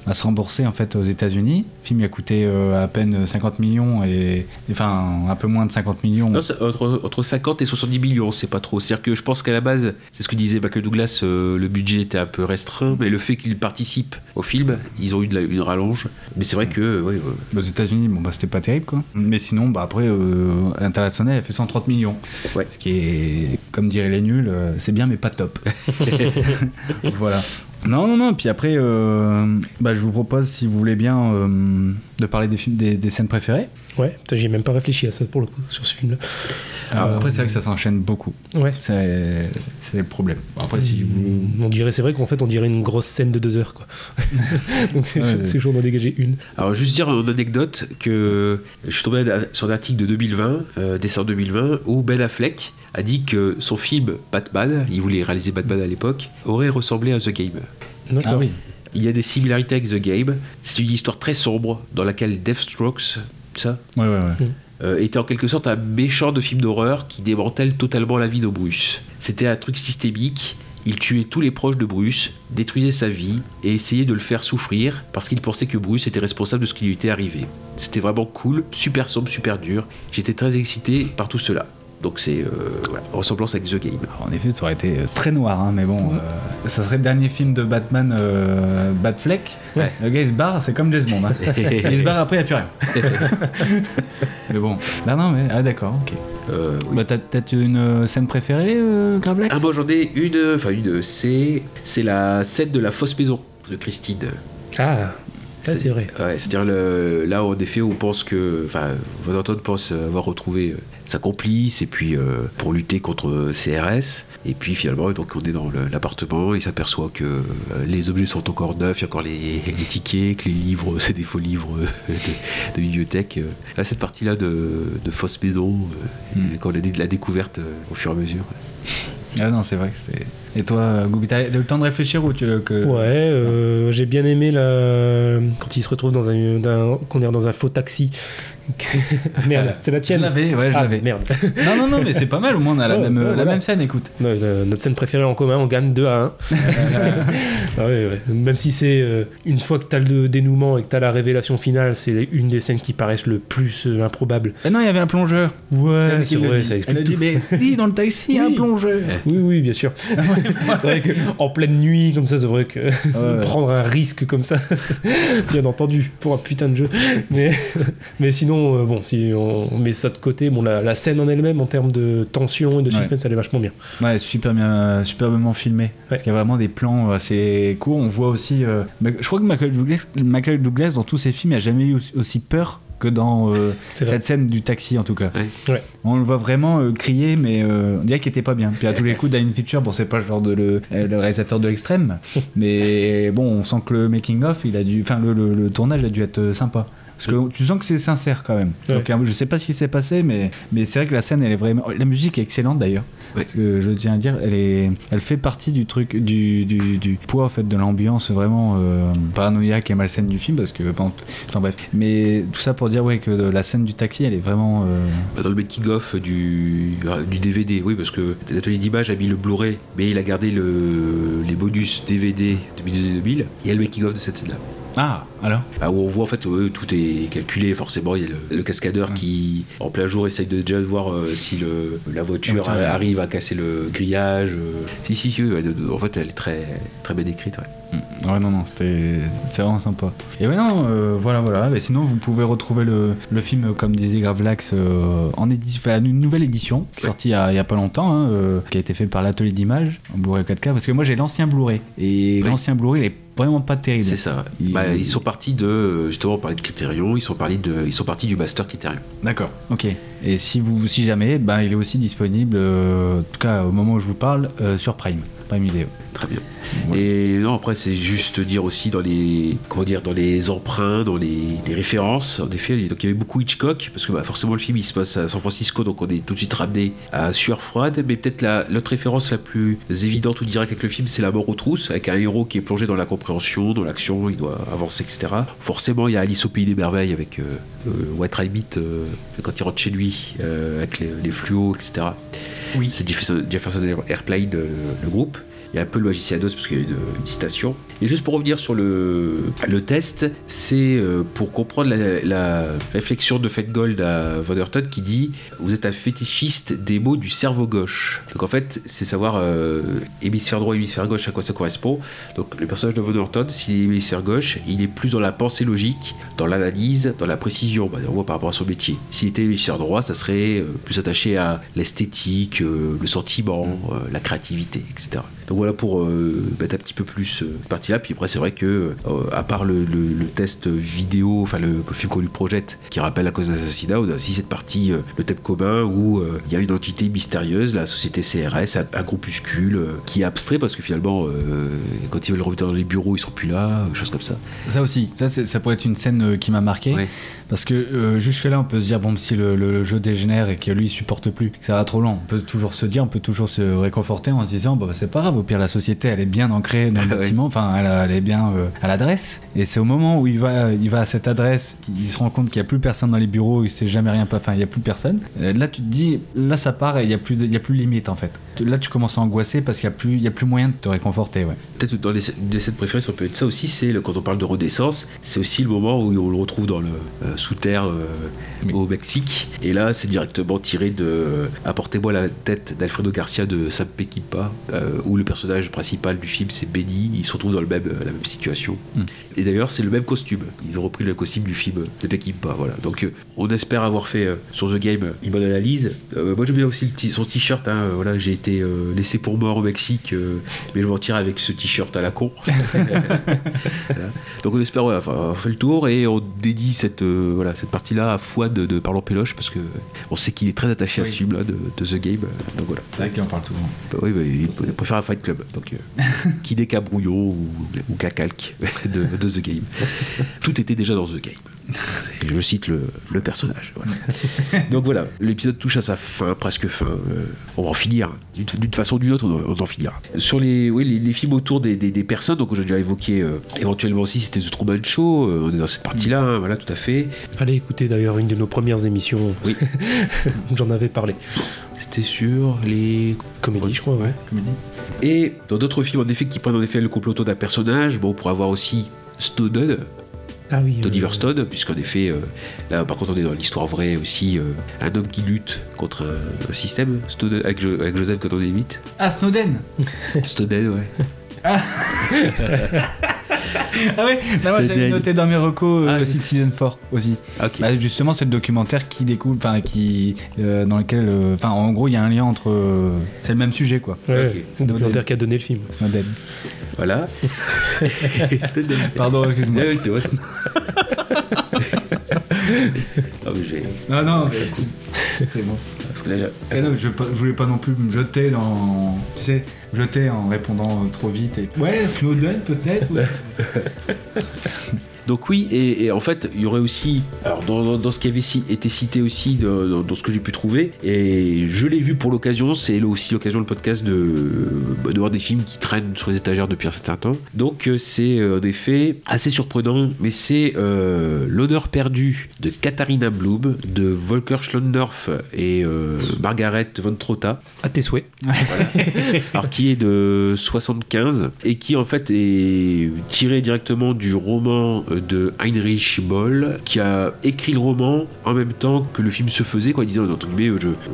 à se rembourser en fait aux États-Unis. Le film il a coûté à peine 50 millions et enfin un peu moins de 50 millions. Non, entre, entre 50 et 70 millions, c'est pas trop. C'est-à-dire que je pense qu'à la base, c'est ce que disait Michael Douglas, le budget était un peu restreint, mais le fait qu'ils participent au film, ils ont eu de la- une rallonge. Mais c'est vrai que, euh, ouais, ouais. Aux États-Unis, bon bah c'était pas terrible quoi. Mais sinon, bah après, euh, international, elle fait 130 millions. Ouais. Ce qui est, comme diraient les nuls, euh, c'est bien mais pas top. voilà. Non, non, non. Puis après, euh, bah, je vous propose, si vous voulez bien, euh, de parler des films, des, des scènes préférées. Ouais, putain, j'y ai même pas réfléchi à ça pour le coup, sur ce film-là. Alors, Euh, après, c'est vrai que ça s'enchaîne beaucoup. Ouais. C'est c'est le problème. Après, si vous. On dirait, c'est vrai qu'en fait, on dirait une grosse scène de deux heures, quoi. Donc, c'est Ouais, chaud d'en dégager une. Alors, juste dire en anecdote que je suis tombé sur un article de 2020, euh, décembre 2020, où Ben Affleck a dit que son film Batman, il voulait réaliser Batman à l'époque, aurait ressemblé à The Game. D'accord. Ah oui. Il y a des similarités avec The Game. C'est une histoire très sombre dans laquelle Deathstrokes, ça, Ouais, ouais, ouais. euh, était en quelque sorte un méchant de film d'horreur qui démantèle totalement la vie de Bruce. C'était un truc systémique. Il tuait tous les proches de Bruce, détruisait sa vie et essayait de le faire souffrir parce qu'il pensait que Bruce était responsable de ce qui lui était arrivé. C'était vraiment cool, super sombre, super dur. J'étais très excité par tout cela. Donc c'est euh, voilà, ressemblance avec The Game. Alors, en effet, ça aurait été euh, très noir, hein, mais bon, euh, ça serait le dernier film de Batman, euh, Batfleck. Ouais. Le gars il se barre, c'est comme James Bond. hein. il se barre après, il n'y a plus rien. mais bon, non, non, mais ah, d'accord, ok. Euh, oui. Bah, t'as peut-être une euh, scène préférée, euh, Gravelax Ah moi j'en ai une, enfin une, c'est c'est la scène de la fausse maison de Christine. Ah, ça c'est vrai. Ouais, c'est-à-dire le, là en effet on pense que, enfin Von Anton pense avoir retrouvé euh, sa complice et puis euh, pour lutter contre CRS et puis finalement donc on est dans l'appartement et il s'aperçoit que euh, les objets sont encore neufs, il y a encore les, les tickets, que les livres c'est des faux livres euh, de, de bibliothèque. Là, cette partie-là de, de fausse maison, Mm. quand on a dit de la découverte au fur et à mesure. Ah non, c'est vrai que c'est. Et toi, Goubi, t'as eu le temps de réfléchir ou tu veux que. Ouais, euh, j'ai bien aimé la... quand il se retrouve dans un, dans- qu'on est dans un faux taxi. Ah, merde, c'est la Je tienne. l'avais, ouais, je Ah, l'avais. merde. Non, non, non, mais c'est pas mal, au moins on a la, Ouais, même, ouais, la voilà. même scène, écoute. Non, euh, notre scène préférée en commun, on gagne 2 à 1. Ah ouais, ouais. Même si c'est euh, une fois que tu as le dénouement et que tu as la révélation finale, c'est une des scènes qui paraissent le plus euh, improbables. Ah non, il y avait un plongeur. Ouais, c'est vrai, ça explique Elle a dit, mais dis, dans le taxi, il y a un plongeur. Oui, oui, bien sûr. vrai que en pleine nuit, comme ça, c'est vrai que prendre un risque comme ça, bien entendu, pour un putain de jeu. Mais, mais sinon, euh, bon, si on met ça de côté, bon, la, la scène en elle-même, en termes de tension et de Ouais. suspense, elle est vachement bien. Ouais, super bien, superbement filmé. Parce qu'il y a vraiment des plans assez courts. On voit aussi. euh, je crois que Michael Douglas, Michael Douglas, dans tous ses films, il n'a jamais eu aussi- peur que dans euh, vrai. cette scène du taxi, en tout cas. Ouais. Ouais. On le voit vraiment euh, crier, mais euh, on dirait qu'il était pas bien. Puis à tous les coups, Diane Fincher, bon, c'est pas le genre de le, euh, le réalisateur de l'extrême, mais bon, on sent que le making-of, il a dû. Enfin, le, le- le tournage a dû être euh, sympa. Parce que tu sens que c'est sincère quand même. Ouais. Donc, euh, je sais pas ce qui s'est passé, mais, mais c'est vrai que la scène, elle est vraiment. La musique est excellente d'ailleurs. Ouais. Parce que je tiens à dire, elle, est, elle fait partie du truc, du, du, du poids en fait, de l'ambiance vraiment euh, paranoïaque et malsaine du film. Parce que. Enfin bref. Mais tout ça pour dire ouais, que la scène du taxi, elle est vraiment. euh, Bah, Dans le making-of du, du DVD, oui, parce que l'atelier d'image a mis le Blu-ray, mais il a gardé le, les bonus DVD années 2000. Il y a le making-of de cette scène-là. Ah, alors Bah, où on voit en fait tout est calculé forcément il y a le, le cascadeur qui en plein jour essaye de déjà de voir euh, si le, la voiture, ouais. arrive à casser le grillage euh. si si si ouais, de- de- en fait elle est très très bien décrite ouais. Ouais, non, non, c'était vraiment sympa. Et ouais, non, euh, voilà, voilà. Mais sinon, vous pouvez retrouver le, le film, comme disait Gravelax, euh, en édition, enfin, une nouvelle édition, qui est sortie il y a, il y a pas longtemps, hein, euh, qui a été fait par l'atelier d'image, en Blu-ray 4K, parce que moi j'ai l'ancien Blu-ray. Et Oui. l'ancien Blu-ray, il est vraiment pas terrible. c'est ça ouais. Il- Bah, ils sont partis de justement on parlait de Criterion ils sont partis de ils sont partis du master Criterion D'accord. Ok. Et si vous, si jamais, ben, il est aussi disponible, euh, en tout cas au moment où je vous parle, euh, sur Prime, Très bien. Et non après c'est juste dire aussi dans les comment dire dans les emprunts dans les, les références. En effet donc il y avait beaucoup Hitchcock parce que bah, forcément le film il se passe à San Francisco donc on est tout de suite ramené à Sueur froide. Mais peut-être la l'autre référence la plus évidente ou directe avec le film c'est la mort aux trousses avec un héros qui est plongé dans la compréhension dans l'action il doit avancer etc forcément il y a Alice au pays des merveilles avec euh, euh, White Rabbit euh, quand il rentre chez lui euh, avec les, les fluos etc Oui. c'est Jefferson, Airplane, le, le groupe. Il y a un peu le magicien d'os parce qu'il y a une, une citation. Et juste pour revenir sur le, test, c'est euh, pour comprendre la, réflexion de Feingold à Vanderton qui dit Vous êtes un fétichiste des mots du cerveau gauche. Donc en fait, c'est savoir euh, hémisphère droit, hémisphère gauche, à quoi ça correspond. Donc le personnage de Vanderton, s'il est hémisphère gauche, il est plus dans la pensée logique, dans l'analyse, dans la précision. Bah, on voit par rapport à son métier. S'il était hémisphère droit, ça serait euh, plus attaché à l'esthétique, le sentiment, la créativité, etc. Donc voilà pour euh, mettre un petit peu plus euh, cette partie-là. Puis après, c'est vrai que, euh, à part le, le- le test vidéo, enfin le, le film qu'on lui projette, qui rappelle la cause d'assassinat, on a aussi cette partie, euh, le thème commun, où euh, il y a une entité mystérieuse, la société CRS, un, un groupuscule, euh, qui est abstrait parce que finalement, euh, quand ils veulent revenir dans les bureaux, ils sont plus là, euh, choses comme ça. Ça aussi, ça, pourrait être une scène euh, qui m'a marqué. Ouais. Parce que euh, jusque-là, on peut se dire, bon, si le, le jeu dégénère et que lui, il supporte plus, que ça va trop long, on peut toujours se dire, on peut toujours se réconforter en se disant, bah, c'est pas grave, Au pire, la société, elle est bien ancrée dans le Ah bâtiment, enfin, elle, elle est bien euh, à l'adresse. Et c'est au moment où il va, il va à cette adresse qu'il se rend compte qu'il n'y a plus personne dans les bureaux, il sait jamais rien, pas- enfin, il n'y a plus personne. Là, tu te dis, là, ça part et il n'y a, plus de- il y a plus limite en fait. Là, tu commences à angoisser parce qu'il n'y a, plus- il y a plus moyen de te réconforter, ouais. Peut-être dans les, une des scènes préférées, ça peut être ça aussi, c'est quand on parle de renaissance, c'est aussi le moment où on le retrouve dans le euh, sous terre euh, Oui. au Mexique. Et là, c'est directement tiré de Apportez-moi la tête d'Alfredo Garcia de Sam Peckinpah, euh, où le personnage principal du film c'est Benny. Ils se retrouvent dans le même, la même situation. Mm. Et d'ailleurs, c'est le même costume. Ils ont repris le costume du film de Peckinpah. Voilà. Donc, euh, on espère avoir fait euh, sur The Game euh, une bonne analyse. Euh, moi, j'aime bien aussi le son t-shirt. hein. Voilà, j'ai été euh, laissé pour mort au Mexique, euh, mais je m'en tire avec ce t-shirt à la con. Voilà. Donc on espère voilà, enfin, on fait le tour et on dédie cette, euh, voilà, cette partie-là à Fouad de, de Parlons Péloche parce que on sait qu'il est très attaché à ce film-là de, de The Game. Donc voilà. C'est vrai qu'il en parle souvent. Bah oui, bah, il, il préfère un Fight Club. Donc euh, qui n'est qu'à brouillon ou, ou de, de The Game. Tout était déjà dans The Game. Et je cite le, le personnage. voilà. Donc voilà, l'épisode touche à sa fin, presque fin. Euh, on va en finir. D'une façon ou d'une autre, on, on en finira. Sur les, oui, les, les films autour des, des- des personnes, donc j'ai déjà évoqué euh, éventuellement aussi, c'était The Truman Show. euh, on est dans cette partie-là, hein, voilà, tout à fait. Allez écouter d'ailleurs une de nos premières émissions. Oui. J'en avais parlé. C'était sur les Comédie, je crois, ouais. Et dans d'autres films, en effet, qui prennent en effet le complot autour d'un personnage, bon, on pourrait avoir aussi Snowden, Ah oui. d'Oliver Stone, puisqu'en effet, euh, là, par contre, on est dans l'histoire vraie aussi, euh, un homme qui lutte contre un, un système, Snowden, avec, Jo- avec Joseph Gordon-Levitt. Ah, Snowden Snowden, ouais. Ah ouais, non, moi j'avais noté dans mes recos euh, Ah, Citizen 4 aussi. Ah, ok. Bah, justement, c'est le documentaire qui découle, enfin, qui, euh, dans lequel, euh, enfin, en gros, il y a un lien entre. euh, c'est le même sujet, quoi. Ouais, c'est le documentaire qui a donné le film. Snowden. Voilà. Pardon, excuse-moi. Ouais, c'est vrai. ça. Ah, mais j'ai- Non, non, c'est bon. Parce que là, Eh non, je, je voulais pas non plus me jeter dans. Tu sais, jeter en répondant trop vite. Et... Ouais, Snowden peut-être. Donc oui, et, et en fait, il y aurait aussi, alors dans, dans- dans ce qui avait été cité aussi, dans, dans ce que j'ai pu trouver, et je l'ai vu pour l'occasion, c'est aussi l'occasion le podcast de, de voir des films qui traînent sur les étagères depuis un certain temps. Donc euh, c'est euh, en effet assez surprenant, mais c'est euh, L'honneur perdu de Katharina Blum, de Volker Schlondorf et euh, Margaret von Trotta À tes souhaits. alors qui est de 75 et qui en fait est tiré directement du roman de Heinrich Boll qui a écrit le roman en même temps que le film se faisait quoi il disait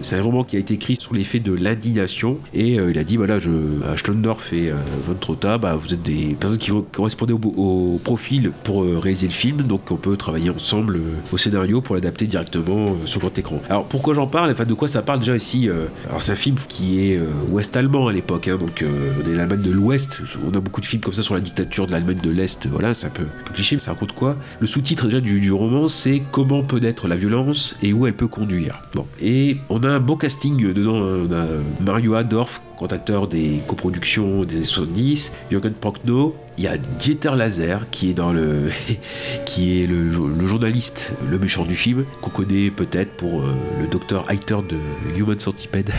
c'est un roman qui a été écrit sur l'effet de l'indignation et euh, il a dit voilà je à Schlondorf et euh, Von Trotta bah, vous êtes des personnes qui correspondaient au, au profil pour euh, réaliser le film donc on peut travailler ensemble euh, au scénario pour l'adapter directement sur grand écran. Alors pourquoi j'en parle? Enfin de quoi ça parle? Déjà ici alors c'est un film qui est euh, ouest-allemand à l'époque hein, donc on est l'Allemagne de l'Ouest. On a beaucoup de films comme ça sur la dictature de l'Allemagne de l'Est voilà c'est un peu, un cliché ça raconte quoi? Le sous-titre déjà du, du roman c'est comment peut naître la violence et où elle peut conduire? Bon et on a un beau casting dedans hein. on a euh, Mario Adorf grand acteur des coproductions des années 70 Jürgen Prochnow il y a Dieter Lazer qui est dans le qui est le journaliste le méchant du film qu'on connaît peut-être pour euh, le docteur Heiter de Human Centipede.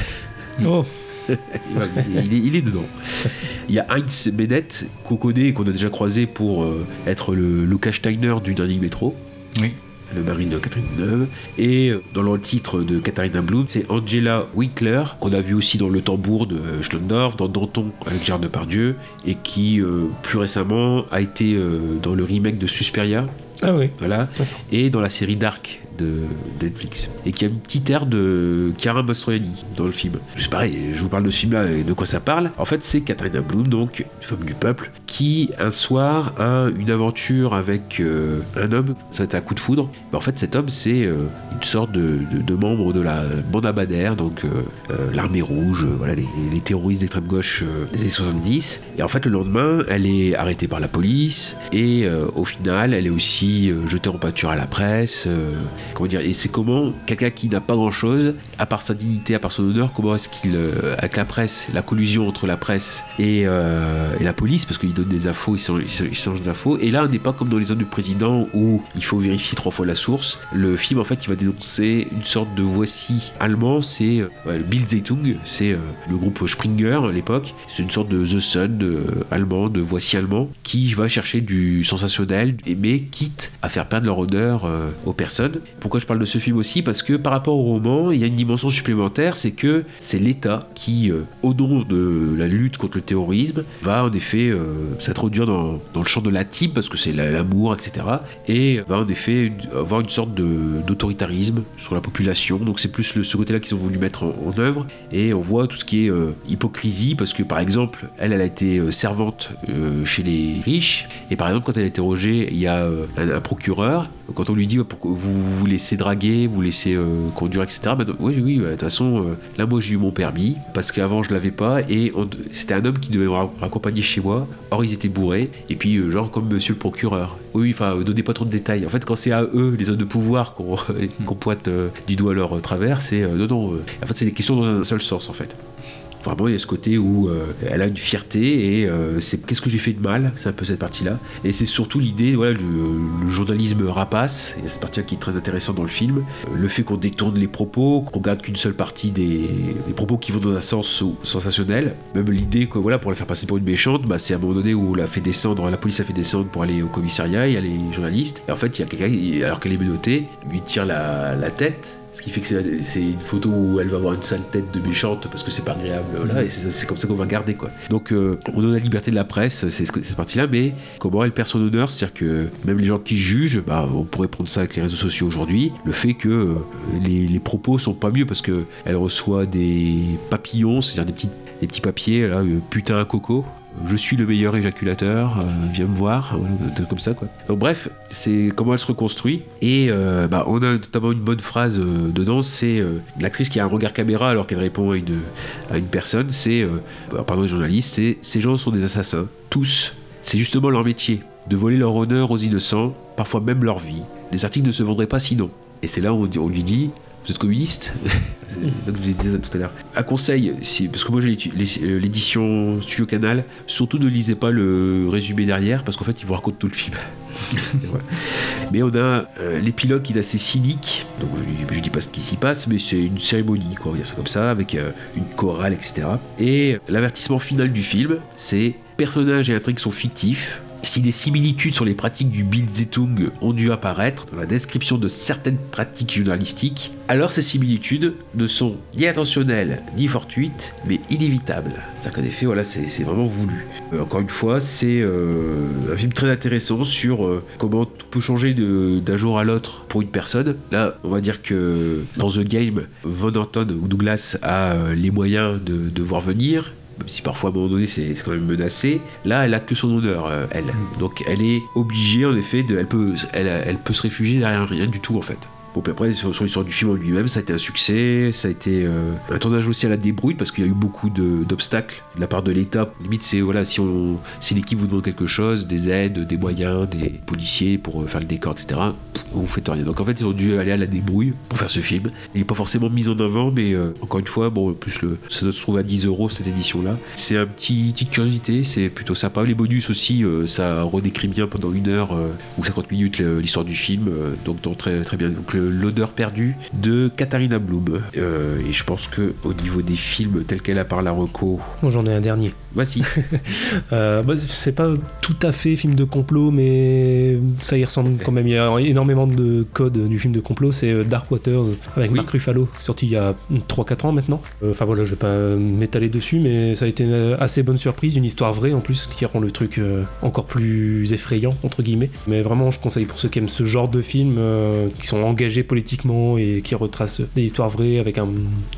Oh, il, est, il est dedans. Il y a Heinz Bennett, qu'on connaît et qu'on a déjà croisé pour euh, être le Lucas Steiner du dernier métro. Oui. Le mari de Catherine Deneuve. Et euh, dans le titre de Katharina Blum, c'est Angela Winkler, qu'on a vu aussi dans Le Tambour de Schlondorf, dans Danton avec Gérard Depardieu, et qui, euh, plus récemment, a été euh, dans le remake de Susperia, ah oui. voilà, et dans la série Dark de Netflix. Et qui a une petite air de Chiara Mastroianni dans le film. C'est pareil, je vous parle de ce film-là et de quoi ça parle. En fait, c'est Katharina Blum, donc une femme du peuple, qui un soir a une aventure avec euh, un homme, ça va être un coup de foudre. En fait, cet homme, c'est euh, une sorte de, membre de la bande Abadère, donc euh, l'armée rouge, voilà, les, les terroristes d'extrême gauche des années 70. Et en fait, le lendemain, elle est arrêtée par la police et au final, elle est aussi jetée en pâture à la presse. Comment dire, et c'est comment quelqu'un qui n'a pas grand-chose, à part sa dignité, à part son honneur, comment est-ce qu'il, euh, avec la presse, la collusion entre la presse et, euh, la police, parce qu'il donne des infos, il change, il change d'infos, et là on n'est pas comme dans les zones du président où il faut vérifier trois fois la source. Le film en fait il va dénoncer une sorte de voici allemand, c'est euh, ouais, Bill Zeitung, c'est le groupe Springer à l'époque, c'est une sorte de The Sun allemand, de voici allemand, qui va chercher du sensationnel, mais quitte à faire perdre leur honneur aux personnes. Pourquoi je parle de ce film aussi? Parce que par rapport au roman, il y a une dimension supplémentaire, c'est que c'est l'État qui, euh, au nom de la lutte contre le terrorisme, va en effet euh, s'introduire dans, le champ de l'intime, parce que c'est la- l'amour, etc. Et va en effet avoir une sorte d'autoritarisme sur la population. Donc c'est plus le, ce côté-là qu'ils ont voulu mettre en, œuvre. Et on voit tout ce qui est euh, hypocrisie, parce que par exemple, elle, elle a été servante chez les riches. Et par exemple, quand elle est interrogée, il y a un procureur. Quand on lui dit pourquoi vous vous laissez draguer, vous laissez euh, conduire, etc. bah, oui, oui, bah, de toute façon, euh, là, moi, j'ai eu mon permis parce qu'avant, je l'avais pas. Et c'était un homme qui devait me raccompagner chez moi. Or, ils étaient bourrés. Et puis, euh, genre, comme monsieur le procureur. Oui, enfin, donnez pas trop de détails. En fait, quand c'est à eux, les hommes de pouvoir, qu'on qu'on pointe du doigt leur euh, travers, c'est non, non. en fait, c'est des questions dans un seul sens, en fait. Vraiment, il y a ce côté où euh, elle a une fierté et euh, c'est qu'est-ce que j'ai fait de mal? C'est un peu cette partie-là. Et c'est surtout l'idée, voilà, du le journalisme rapace. Il y a cette partie-là qui est très intéressante dans le film. Le fait qu'on détourne les propos, qu'on garde qu'une seule partie des, propos qui vont dans un sens sensationnel. Même l'idée que, voilà, pour la faire passer pour une méchante, bah, c'est à un moment donné où la fait descendre, la police a fait descendre pour aller au commissariat. Il y a les journalistes. Et en fait, il y a quelqu'un, alors qu'elle est menottée, lui tire la, la tête. Ce qui fait que c'est une photo où elle va avoir une sale tête de méchante parce que c'est pas agréable. Voilà, et c'est comme ça qu'on va garder quoi. Donc euh, on donne la liberté de la presse, c'est cette partie-là, mais comment elle perd son honneur, c'est-à-dire que même les gens qui jugent, bah, on pourrait prendre ça avec les réseaux sociaux aujourd'hui, le fait que euh, les, les propos sont pas mieux parce que elle reçoit des papillons, c'est-à-dire des petits, des petits papiers, là, euh, putain coco. Je suis le meilleur éjaculateur, euh, viens me voir, comme ça quoi. Bref, c'est comment elle se reconstruit. Et euh, bah, on a notamment une bonne phrase euh, dedans, c'est l'actrice qui a un regard caméra alors qu'elle répond à une, à une personne, c'est, bah, pardon les journalistes, c'est ces gens sont des assassins, tous. C'est justement leur métier, de voler leur honneur aux innocents, parfois même leur vie. Les articles ne se vendraient pas sinon. Et c'est là où on lui dit, vous êtes communiste Donc ça tout à l'heure. Un conseil, si, parce que moi j'ai euh, l'édition Studio Canal, surtout ne lisez pas le résumé derrière parce qu'en fait il vous raconte tout le film. Mais on a euh, l'épilogue qui est assez cynique, donc je, je dis pas ce qui s'y passe, mais c'est une cérémonie, quoi, on ça comme ça, avec euh, une chorale, etc. Et l'avertissement final du film, c'est personnages et intrigues sont fictifs, si des similitudes sur les pratiques du Bildzeitung ont dû apparaître dans la description de certaines pratiques journalistiques, alors ces similitudes ne sont ni intentionnelles ni fortuites, mais inévitables. C'est-à-dire qu'en effet, voilà, c'est vraiment voulu. Euh, encore une fois, c'est euh, un film très intéressant sur euh, comment tout peut changer d'un jour à l'autre pour une personne. Là, on va dire que dans The Game, Von Anton ou Douglas a les moyens de voir venir, même si parfois à un moment donné c'est quand même menacé. Là, elle a que son honneur, euh, elle. Donc elle est obligée en effet de, elle peut, elle, elle peut se réfugier derrière rien du tout en fait. Bon, puis après, sur, l'histoire du film en lui-même, ça a été un succès, ça a été euh, un tournage aussi à la débrouille parce qu'il y a eu beaucoup d'obstacles de, la part de l'État. Limite, c'est voilà, si, si l'équipe vous demande quelque chose, des aides, des moyens, des policiers pour euh, faire le décor, etc., pff, vous faites rien. Donc en fait, ils ont dû aller à la débrouille pour faire ce film. Il n'est pas forcément mis en avant, mais euh, encore une fois, bon, plus, le, ça se trouve à 10 euros cette édition-là. C'est un petit petite curiosité, c'est plutôt sympa. Les bonus aussi, ça redécrit bien pendant une heure ou 50 minutes l'histoire du film, donc, donc très, très bien. Donc le- l'odeur perdue de Katharina Blum. Euh, et je pense que au niveau des films tels qu'elle a par la reco, j'en ai un dernier. Voici. Euh, bah, c'est pas tout à fait film de complot, mais ça y ressemble quand même. Il y a énormément de codes du film de complot. C'est euh, Dark Waters avec Oui. Mark Ruffalo, sorti il y a 3-4 ans maintenant. Euh, Enfin voilà, je vais pas m'étaler dessus, mais ça a été une assez bonne surprise, une histoire vraie en plus qui rend le truc euh, encore plus effrayant entre guillemets. Mais vraiment, je conseille pour ceux qui aiment ce genre de films, euh, qui sont engagés politiquement et qui retracent des histoires vraies avec un,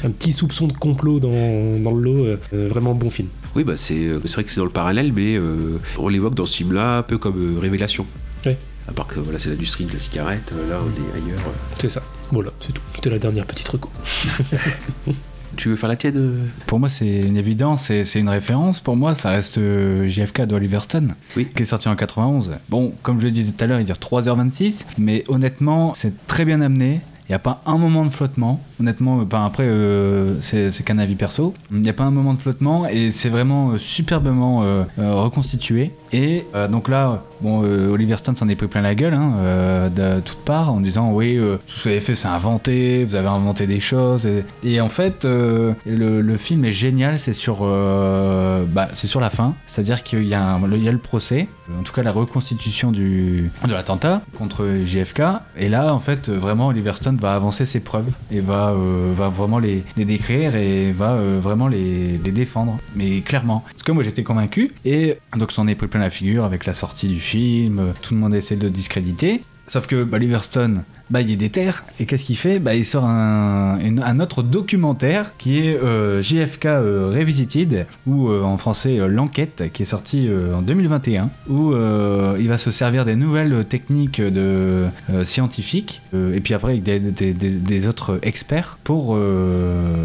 un petit soupçon de complot dans, dans le lot. euh, euh, vraiment bon film. Oui, bah c'est euh, c'est vrai que c'est dans le parallèle, mais euh, on l'évoque dans ce film-là un peu comme euh, Révélation. Ouais. À part que voilà, c'est l'industrie de la cigarette, euh, là on est ailleurs. euh. C'est ça. Voilà, c'est tout. C'était la dernière petite reco. tu veux faire la tienne Pour moi, c'est une évidence, c'est c'est une référence. Pour moi, ça reste euh, JFK d'Oliver Stone, Oui. qui est sorti en 91. Bon, comme je le disais tout à l'heure, il dure 3h26, mais honnêtement, c'est très bien amené. Il n'y a pas un moment de flottement. Honnêtement, ben après, euh, c'est qu'un avis perso. Il n'y a pas un moment de flottement et c'est vraiment euh, superbement reconstitué. Et donc là, bon, euh, Oliver Stone s'en est pris plein la gueule hein, euh, de toutes parts en disant oui, euh, tout ce que vous avez fait, c'est inventé, vous avez inventé des choses. Et, en fait, le, film est génial. C'est sur, bah, sur la fin, c'est-à-dire qu'il y, a le- procès, en tout cas la reconstitution du, de l'attentat contre JFK. Et là, en fait, vraiment, Oliver Stone va avancer ses preuves et va, va vraiment les, décrire et va vraiment les, les défendre. Mais clairement, parce que moi j'étais convaincu et donc s'en est pris plein la figure avec la sortie du film. Tout le monde essaie de le discréditer. Sauf que bah, Oliver Stone, bah, il est déter. Et qu'est-ce qu'il fait? Bah, Il sort un, autre documentaire qui est euh, JFK euh, Revisited, ou euh, en français L'Enquête, qui est sorti en 2021, où il va se servir des nouvelles techniques de, scientifiques, et puis après avec des, des- des- autres experts, pour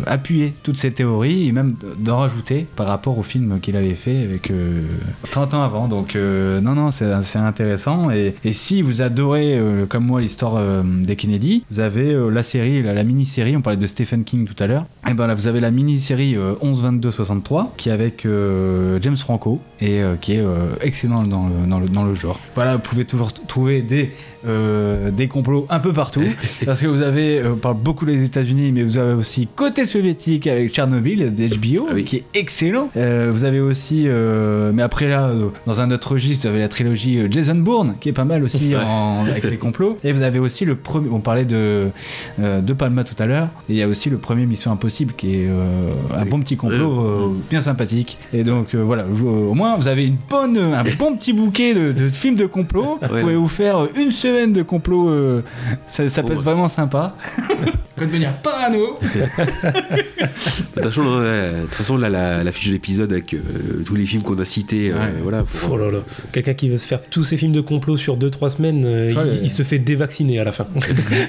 appuyer toutes ces théories, et même d'en rajouter par rapport au film qu'il avait fait avec euh, 30 ans avant. Donc non, non, c'est intéressant. Et si vous adorez, euh, comme moi, l'histoire euh, des Kennedy, vous avez euh, la série, la, mini-série, on parlait de Stephen King tout à l'heure. Et ben là, vous avez la mini-série euh, 11-22-63, qui est avec James Franco, et qui est excellent dans le, dans, le, dans le genre. Voilà, vous pouvez toujours trouver des, euh, des complots un peu partout, parce que vous avez, euh, on parle beaucoup des États-Unis, mais vous avez aussi côté soviétique avec Tchernobyl d'HBO, Ah oui. qui est excellent. Euh, vous avez aussi, euh, mais après là, dans un autre registre, vous avez la trilogie Jason Bourne, qui est pas mal aussi en- avec les complots. Et vous avez aussi le premier, on parlait de, de Palma tout à l'heure, et il y a aussi le premier Mission Impossible, qui est un bon petit complot, bien sympathique. Et donc voilà, au moins vous avez une bonne, un bon petit bouquet de, de films de complot. Vous pouvez vous faire une semaine de complot, euh, ça, ça peut Oh, être ouais. vraiment sympa. Pouvez devenir parano. De toute façon, là, de toute façon, là, la, la fiche de l'épisode avec euh, tous les films qu'on a cités, euh, Ouais. voilà. pour- Oh là là. Quelqu'un qui veut se faire tous ces films de complot sur 2-3 semaines, euh, il, se fait dévacciner à la fin.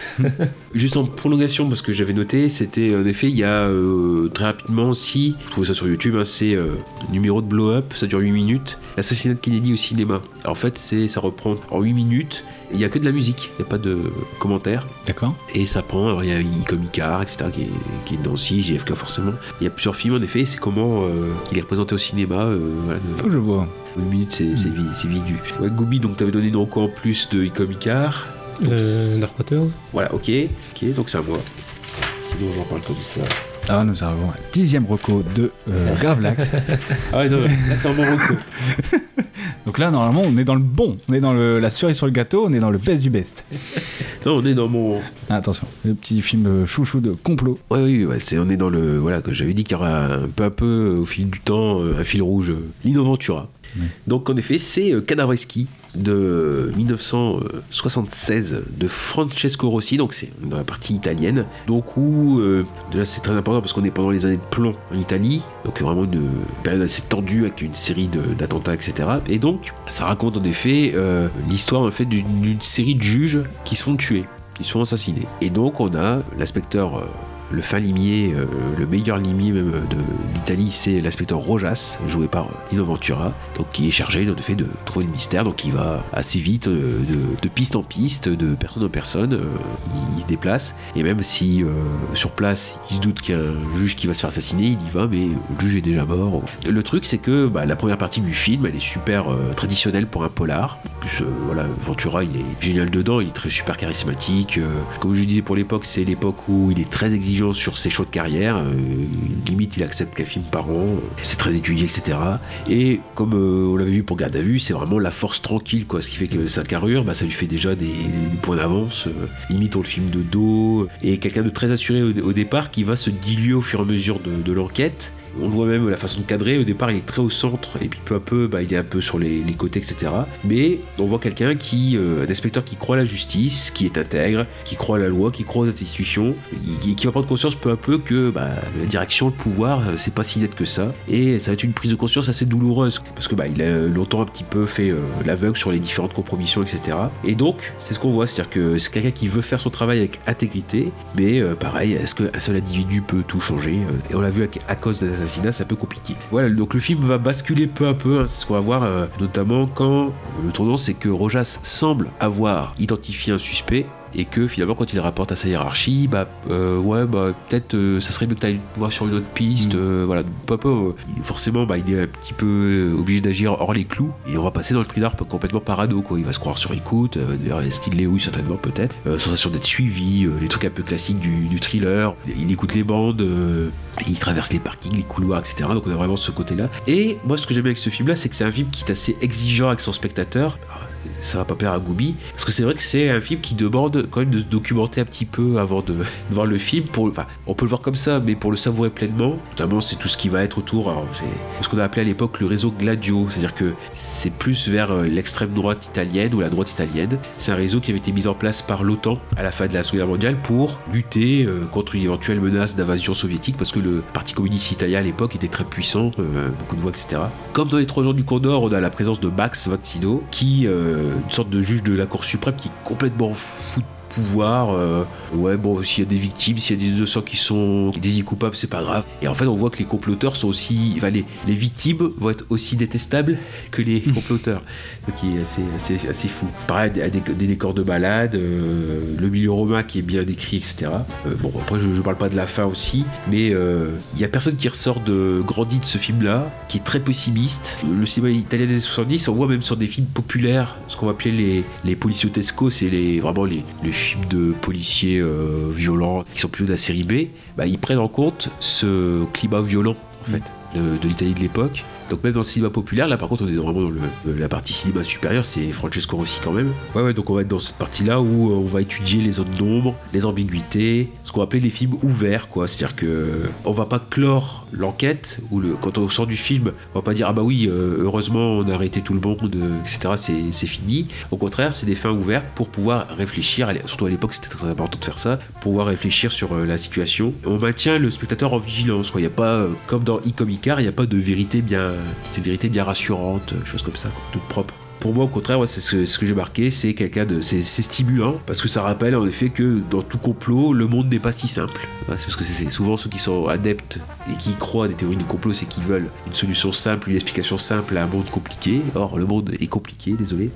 Juste en prolongation, parce que j'avais noté, c'était en effet, il y a euh, très rapidement aussi, vous trouvez ça sur YouTube, hein, c'est euh, numéro de Blow Up, ça dure 8 minutes, l'assassinat de Kennedy au cinéma. Alors, en fait, c'est, ça reprend en 8 minutes, il n'y a que de la musique, il n'y a pas de commentaires. D'accord. Et ça prend, alors il y a Icomicar, etc., qui est, qui est dedans aussi, JFK forcément. Il y a plusieurs films en effet, et c'est comment euh, il est représenté au cinéma. euh, voilà, de- Je vois. une minute, c'est c'est vidu. Ouais, Gooby, donc t'avais donné donc en plus de Icomicar. Euh, Dark Waters. Voilà, ok, ok, donc c'est à moi. Sinon, j'en parle comme ça. Ah, nous arrivons à dixième reco de euh, Gravelax. Ah ouais, non, là c'est un bon reco. Donc là, normalement, on est dans le bon. On est dans le, la cerise sur le gâteau, on est dans le best du best. Non, on est dans mon. Ah, attention, le petit film euh, chouchou de complot. Ouais, oui, ouais, c'est, on est dans le. Voilà, que j'avais dit qu'il y aura un peu à peu, euh, au fil du temps, un fil rouge, l'Innoventura. Donc en effet, c'est euh, Cadavreschi de 1976 de Francesco Rossi, donc c'est dans la partie italienne. Donc où, euh, de là c'est très important parce qu'on est pendant les années de plomb en Italie, donc vraiment une période assez tendue avec une série d'attentats, etc. Et donc ça raconte en effet euh, l'histoire en fait d'une d'une série de juges qui se font tuer, qui se font assassiner. Et donc on a l'inspecteur. euh, le fin limier, euh, le meilleur limier même euh, de l'Italie, c'est l'inspecteur Rojas, joué par euh, Lino Ventura, donc qui est chargé en effet de trouver le mystère, donc il va assez vite de, de piste en piste, de personne en personne, il, se déplace, et même si sur place il se doute qu'il y a un juge qui va se faire assassiner, il y va, mais le juge est déjà mort. Le truc c'est que bah, la première partie du film, elle est super traditionnelle pour un polar, en plus voilà, Ventura il est génial dedans, il est très super charismatique, comme je disais pour l'époque, c'est l'époque où il est très exigeant sur ses choix de carrière. euh, limite, il accepte qu'un film par an. euh, C'est très étudié, etc. Et comme euh, on l'avait vu pour Garde à vue, c'est vraiment la force tranquille, quoi. Ce qui fait que sa carrure, bah, ça lui fait déjà des, points d'avance. limite, on le film de dos. Et quelqu'un de très assuré au, départ qui va se diluer au fur et à mesure de l'enquête. On voit même la façon de cadrer. Au départ, il est très au centre et puis peu à peu, bah, il est un peu sur les, côtés, etc. Mais on voit quelqu'un qui, euh, un inspecteur qui croit à la justice, qui est intègre, qui croit à la loi, qui croit aux institutions, qui, qui va prendre conscience peu à peu que bah, la direction, le pouvoir, euh, c'est pas si net que ça. Et ça va être une prise de conscience assez douloureuse parce que bah, il a longtemps un petit peu fait euh, l'aveugle sur les différentes compromissions, etc. Et donc, c'est ce qu'on voit, c'est-à-dire que c'est quelqu'un qui veut faire son travail avec intégrité, mais pareil, est-ce qu'un seul individu peut tout changer Et on l'a vu avec- à cause des c'est un peu compliqué. Voilà, donc le film va basculer peu à peu, hein, c'est ce qu'on va voir, euh, notamment quand le tournant, c'est que Rojas semble avoir identifié un suspect. Et que finalement, quand il rapporte à sa hiérarchie, bah euh, ouais, bah peut-être euh, ça serait mieux que tu ailles voir sur une autre piste. euh, voilà, il- forcément, bah, il est un petit peu obligé d'agir hors les clous. Et on va passer dans le thriller complètement parano, quoi. Il va se croire sur écoute. D'ailleurs, est-ce qu'il l'est? Oui, certainement, peut-être. Sensation d'être suivi, les trucs un peu classiques du, du thriller. Il écoute les bandes. il traverse les parkings, les couloirs, etc. Donc on a vraiment ce côté-là. Et moi, ce que j'aime avec ce film-là, c'est que c'est un film qui est assez exigeant avec son spectateur. Alors, Ça va pas plaire à Goubi, parce que c'est vrai que c'est un film qui demande quand même de se documenter un petit peu avant de, voir le film. On peut le voir comme ça, mais pour le savourer pleinement, notamment c'est tout ce qui va être autour. alors, c'est ce qu'on a appelé à l'époque le réseau Gladio, c'est-à-dire que c'est plus vers euh, l'extrême droite italienne ou la droite italienne. C'est un réseau qui avait été mis en place par l'OTAN à la fin de la Seconde Guerre mondiale pour lutter euh, contre une éventuelle menace d'invasion soviétique, parce que le Parti communiste italien à l'époque était très puissant, euh, beaucoup de voix, etc. Comme dans les Trois jours du Condor, on a la présence de Max Vazzino, qui, une sorte de juge de la Cour suprême, qui est complètement fou de pouvoir. euh, ouais, bon, s'il y a des victimes, s'il y a des innocents qui sont désignés coupables, c'est pas grave. Et en fait, on voit que les comploteurs sont aussi. Enfin, les, les victimes vont être aussi détestables que les comploteurs. Ce qui est assez, assez, assez fou. Pareil, des, des- des décors de balade, euh, le milieu romain qui est bien décrit, etc. Euh, bon, après, je, je parle pas de la fin aussi, mais il y a personne qui ressort de grandi de ce film-là, qui est très pessimiste. Le cinéma italien des années 70, on voit même sur des films populaires, ce qu'on va appeler les, les policiotesco, c'est les, vraiment les, les films de policiers euh, violents qui sont plutôt de la série B, bah, ils prennent en compte ce climat violent, en fait, de, de l'Italie de l'époque. Donc même dans le cinéma populaire, là par contre on est vraiment dans le- la partie cinéma supérieure, c'est Francesco Rossi quand même. Ouais ouais, donc on va être dans cette partie-là où euh, on va étudier les zones d'ombre, les ambiguïtés, ce qu'on appeler les films ouverts quoi. C'est-à-dire que on va pas clore l'enquête, ou quand on sort du film, on va pas dire ah bah oui, euh, heureusement on a arrêté tout le monde, euh, etc. C'est, fini. Au contraire, c'est des fins ouvertes pour pouvoir réfléchir, surtout à l'époque c'était très important de faire ça, pour pouvoir réfléchir sur euh, la situation. On maintient le spectateur en vigilance quoi. Il n'y a pas, euh, comme dans Icomicar, il n'y a pas de vérité bien, c'est une vérité bien rassurante, euh, choses comme ça, quoi, toute propre. Pour moi, au contraire, c'est ce que, j'ai marqué, c'est quelqu'un de, c'est, stimulant parce que ça rappelle en effet que dans tout complot, le monde n'est pas si simple. C'est parce que c'est souvent ceux qui sont adeptes et qui croient à des théories du complot, c'est qu'ils veulent une solution simple, une explication simple à un monde compliqué. Or, le monde est compliqué, désolé.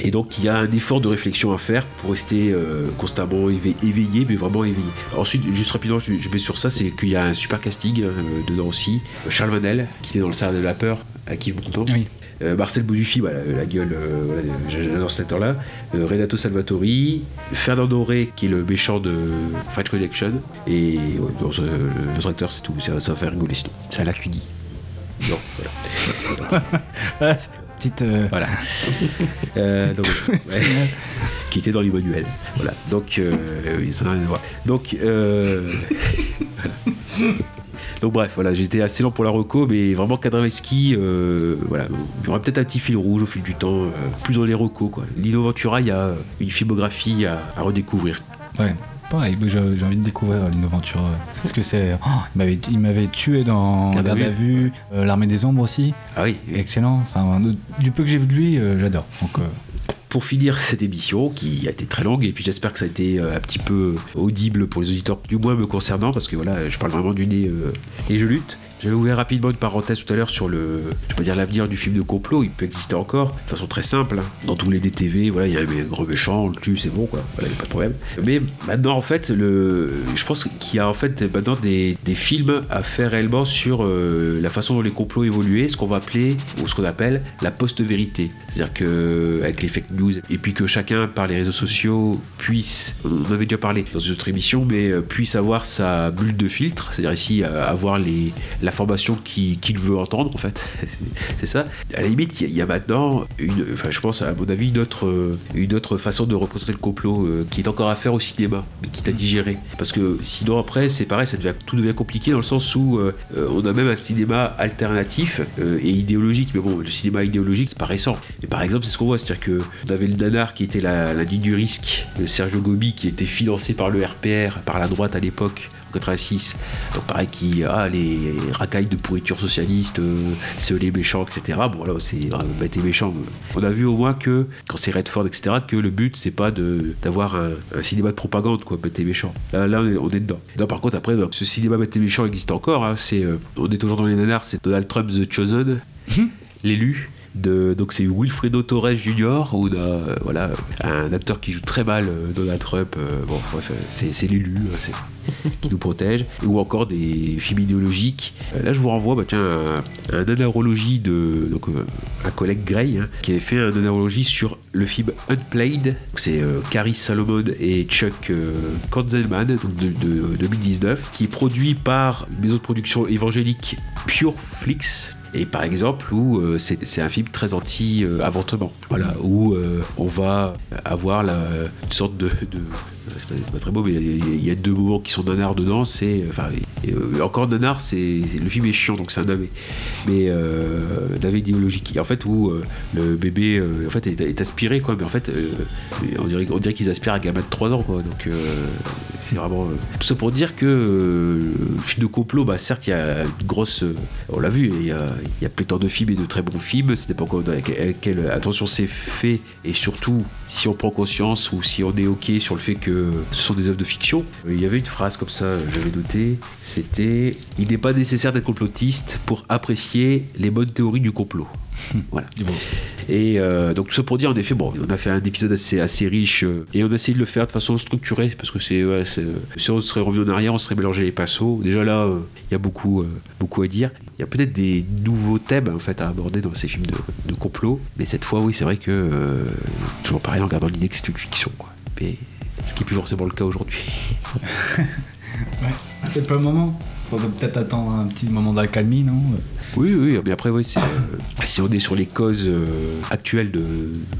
Et donc il y a un effort de réflexion à faire pour rester euh, constamment éve- éveillé, mais vraiment éveillé. Ensuite, juste rapidement, je, je mets sur ça, c'est qu'il y a un super casting euh, dedans aussi. Charles Vanel, qui était dans le Cercle de la peur, à qui vous content. Oui. Euh, Marcel Bouduffi, voilà, la gueule, euh, voilà, j'adore cet acteur-là. Euh, Renato Salvatori, Fernand Doré, qui est le méchant de Fight Connection. Et ouais, non, ça, euh, l'autre acteur, c'est tout, ça, ça va faire rigoler sinon. C'est à la CUNY. Non, voilà. Petite. euh, Voilà. Euh, donc, ouais. qui était dans l'Emmanuel. Voilà. Donc, euh, oui, ça n'a rien à voir. Donc, bref, voilà, j'étais assez lent pour la reco, mais vraiment Kadravski, euh, voilà, il y aura peut-être un petit fil rouge au fil du temps, euh, plus dans les recos quoi. Lino Ventura, il y a une filmographie à, à redécouvrir. Ouais. Pareil, j'ai envie de découvrir l'Innoventure. Parce que c'est. oh, il m'avait- tué dans Garde à Garde à vue, euh, L'Armée des Ombres aussi. Ah oui, Excellent. Enfin, du peu que j'ai vu de lui, euh, j'adore. Donc, euh, pour finir cette émission qui a été très longue et puis j'espère que ça a été euh, un petit peu audible pour les auditeurs du moins me concernant parce que voilà je parle vraiment du nez euh, et je lutte j'avais ouvert rapidement une parenthèse tout à l'heure sur le je pas dire l'avenir du film de complot il peut exister encore. De façon très simple hein. dans tous les DTV voilà il y a un gros méchant on le tue c'est bon quoi. Voilà y a pas de problème. Mais maintenant en fait le je pense qu'il y a en fait maintenant des, des films à faire réellement sur euh, la façon dont les complots évoluaient ce qu'on va appeler ou ce qu'on appelle la post-vérité. C'est-à-dire que avec les fake news et puis que chacun par les réseaux sociaux puisse on en avait déjà parlé dans une autre émission mais euh, puisse avoir sa bulle de filtre c'est-à-dire ici euh, avoir les l'information qu'il qu'il veut entendre en fait. C'est- ça. À la limite, il y, a- il y a maintenant, une, enfin, je pense à mon avis, une autre, euh, une autre façon de représenter le complot euh, qui est encore à faire au cinéma, mais qui t'a digéré. Parce que sinon après, c'est pareil, ça devient, tout devient compliqué dans le sens où euh, on a même un cinéma alternatif euh, et idéologique. Mais bon, le cinéma idéologique, c'est pas récent. Et par exemple, c'est ce qu'on voit, c'est-à-dire que on avait le nanar qui était la, la nuit du risque, de Sergio Gobi, qui était financé par le RPR, par la droite à l'époque. En 86, donc pareil qui ah les racailles de pourriture socialiste, euh, c'est les méchants, etc. Bon là c'est euh, bête et méchant. On a vu au moins que quand c'est Redford, etc. que le but c'est pas de d'avoir un, un cinéma de propagande quoi, bête et méchant. Là, là on, est, on est dedans. Non, par contre après donc, ce cinéma bête et méchant existe encore. hein, c'est euh, on est toujours dans les nanars, c'est Donald Trump the Chosen, l'élu. Donc c'est Wilfredo Torres Jr. ou d'un, voilà un acteur qui joue très mal euh, Donald Trump. euh, bref, euh, c'est, l'élu. euh, qui nous protège, ou encore des films idéologiques. Euh, Là, je vous renvoie bah, un anarologie de donc, euh, un collègue Gray hein, qui avait fait un anarologie sur le film Unplayed. C'est euh, Carrie Salomon et Chuck euh, de, de 2019, qui est produit par une maison de production évangélique Pure Flix. Et par exemple, où euh, c'est un film très anti-avortement. voilà, où euh, on va avoir la, une sorte de- c'est pas, très beau, mais il y, a- deux moments qui sont nanars dedans. C'est. Enfin, encore nanar, c'est. Le film est chiant, donc c'est un navet. Mais euh, navet idéologique. En fait, où euh, le bébé euh, en fait, est, aspiré, quoi. Mais en fait, euh, on dirait, on dirait qu'ils aspirent un gamin de 3 ans, quoi. Donc, c'est vraiment. tout ça pour dire que le film de complot, bah, certes, il y a une grosse. on l'a vu, il y a, y de films et de très bons films. Ça dépend avec avec quelle attention c'est fait. Et surtout, si on prend conscience ou si on est OK sur le fait que ce sont des œuvres de fiction. Euh, Il y avait une phrase comme ça, euh, j'avais noté. C'était Il n'est pas nécessaire d'être complotiste pour apprécier les bonnes théories du complot. voilà. Et euh, donc tout ça pour dire en effet, bon, on a fait un épisode assez, assez riche euh, et on a essayé de le faire de façon structurée parce que c'est, ouais, c'est- si on serait revenu en arrière, on serait mélangé les pinceaux. Déjà là, euh, il y a beaucoup, euh, beaucoup à dire. Il y a peut-être des nouveaux thèmes en fait à aborder dans ces films de, de complot, mais cette fois, oui, c'est vrai que euh, toujours pareil en gardant l'idée que c'est une fiction, quoi. Mais ce qui est plus forcément le cas aujourd'hui. C'est pas le moment. Faudrait peut-être attendre un petit moment d'accalmie, non? Oui, oui, mais après, oui, c'est, euh, si on est sur les causes euh, actuelles de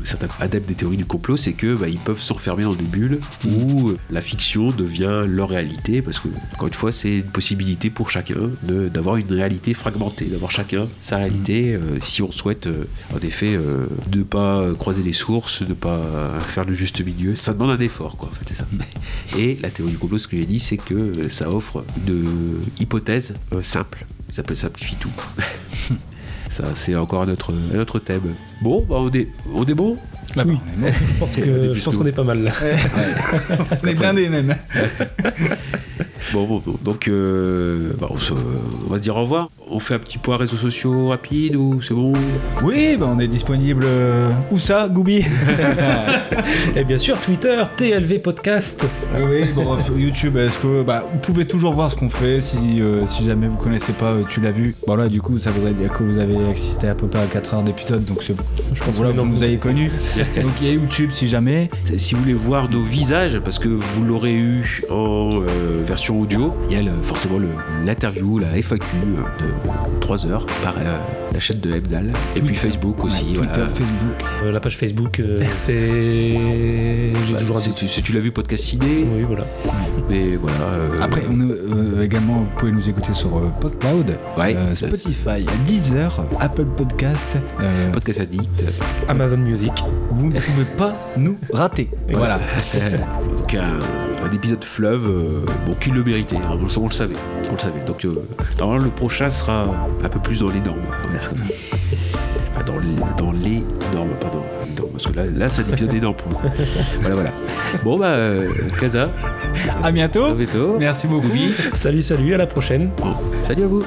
certains adeptes des théories du complot, c'est que bah, ils peuvent s'enfermer dans des bulles où euh, la fiction devient leur réalité, parce que, encore une fois, c'est une possibilité pour chacun de- d'avoir une réalité fragmentée, d'avoir chacun sa réalité, euh, si on souhaite, en effet, de pas croiser les sources, de pas faire le juste milieu. Ça demande un effort, quoi, en fait, c'est ça. Et la théorie du complot, ce que j'ai dit, c'est que ça offre une hypothèse euh, simple. Ça peut simplifier tout. Ça, c'est encore un autre thème. Bon, bah, on, est, on est bon Oui, je pense que- je pense qu'on est pas mal là. On est blindés même. Bon, bon, bon. donc euh, bah, on, se- on va se dire au revoir. On fait un petit point réseaux sociaux rapide ou c'est bon? Oui, bah on est disponible. euh, Où ça, Goubi? Et bien sûr, Twitter, TLV Podcast. Ah Oui, bon, sur YouTube, est-ce que bah, vous pouvez toujours voir ce qu'on fait si, euh, si jamais vous connaissez pas, euh, tu l'as vu. Bon là, du coup, ça voudrait dire que vous avez assisté à peu près à 4 heures d'épisode, donc c'est- je pense voilà, que vous vous- avez connu. donc il y a YouTube si jamais. Si vous voulez voir nos visages, parce que vous l'aurez eu en euh, version audio, il y a le- forcément l'interview, la FAQ euh, de 3 heures par euh, la chaîne de Hebdal. Et puis Facebook aussi. Ouais, voilà. Twitter, Facebook. Euh, la page Facebook, euh, c'est. J'ai Bah, toujours si, tu, si tu l'as vu podcast ciné, Oui, voilà. mais voilà. euh, Après, on est, euh, également, vous pouvez nous écouter sur euh, PodCloud, Ouais. euh, Spotify, Deezer, Apple Podcast. euh, podcast addict. Amazon Music. Vous ne pouvez pas nous rater. Voilà. Donc un, un épisode fleuve, euh, bon, qui le méritait, hein, on, le- on le savait, on le savait. Donc euh, normalement le prochain sera un peu plus dans les normes. Enfin, dans, les, dans les normes, pardon, parce que là, là c'est un épisode énorme pour nous. voilà, voilà. Bon bah, euh, Kaza, À bientôt. à bientôt. Merci beaucoup. Salut, salut, à la prochaine. bon, salut à vous.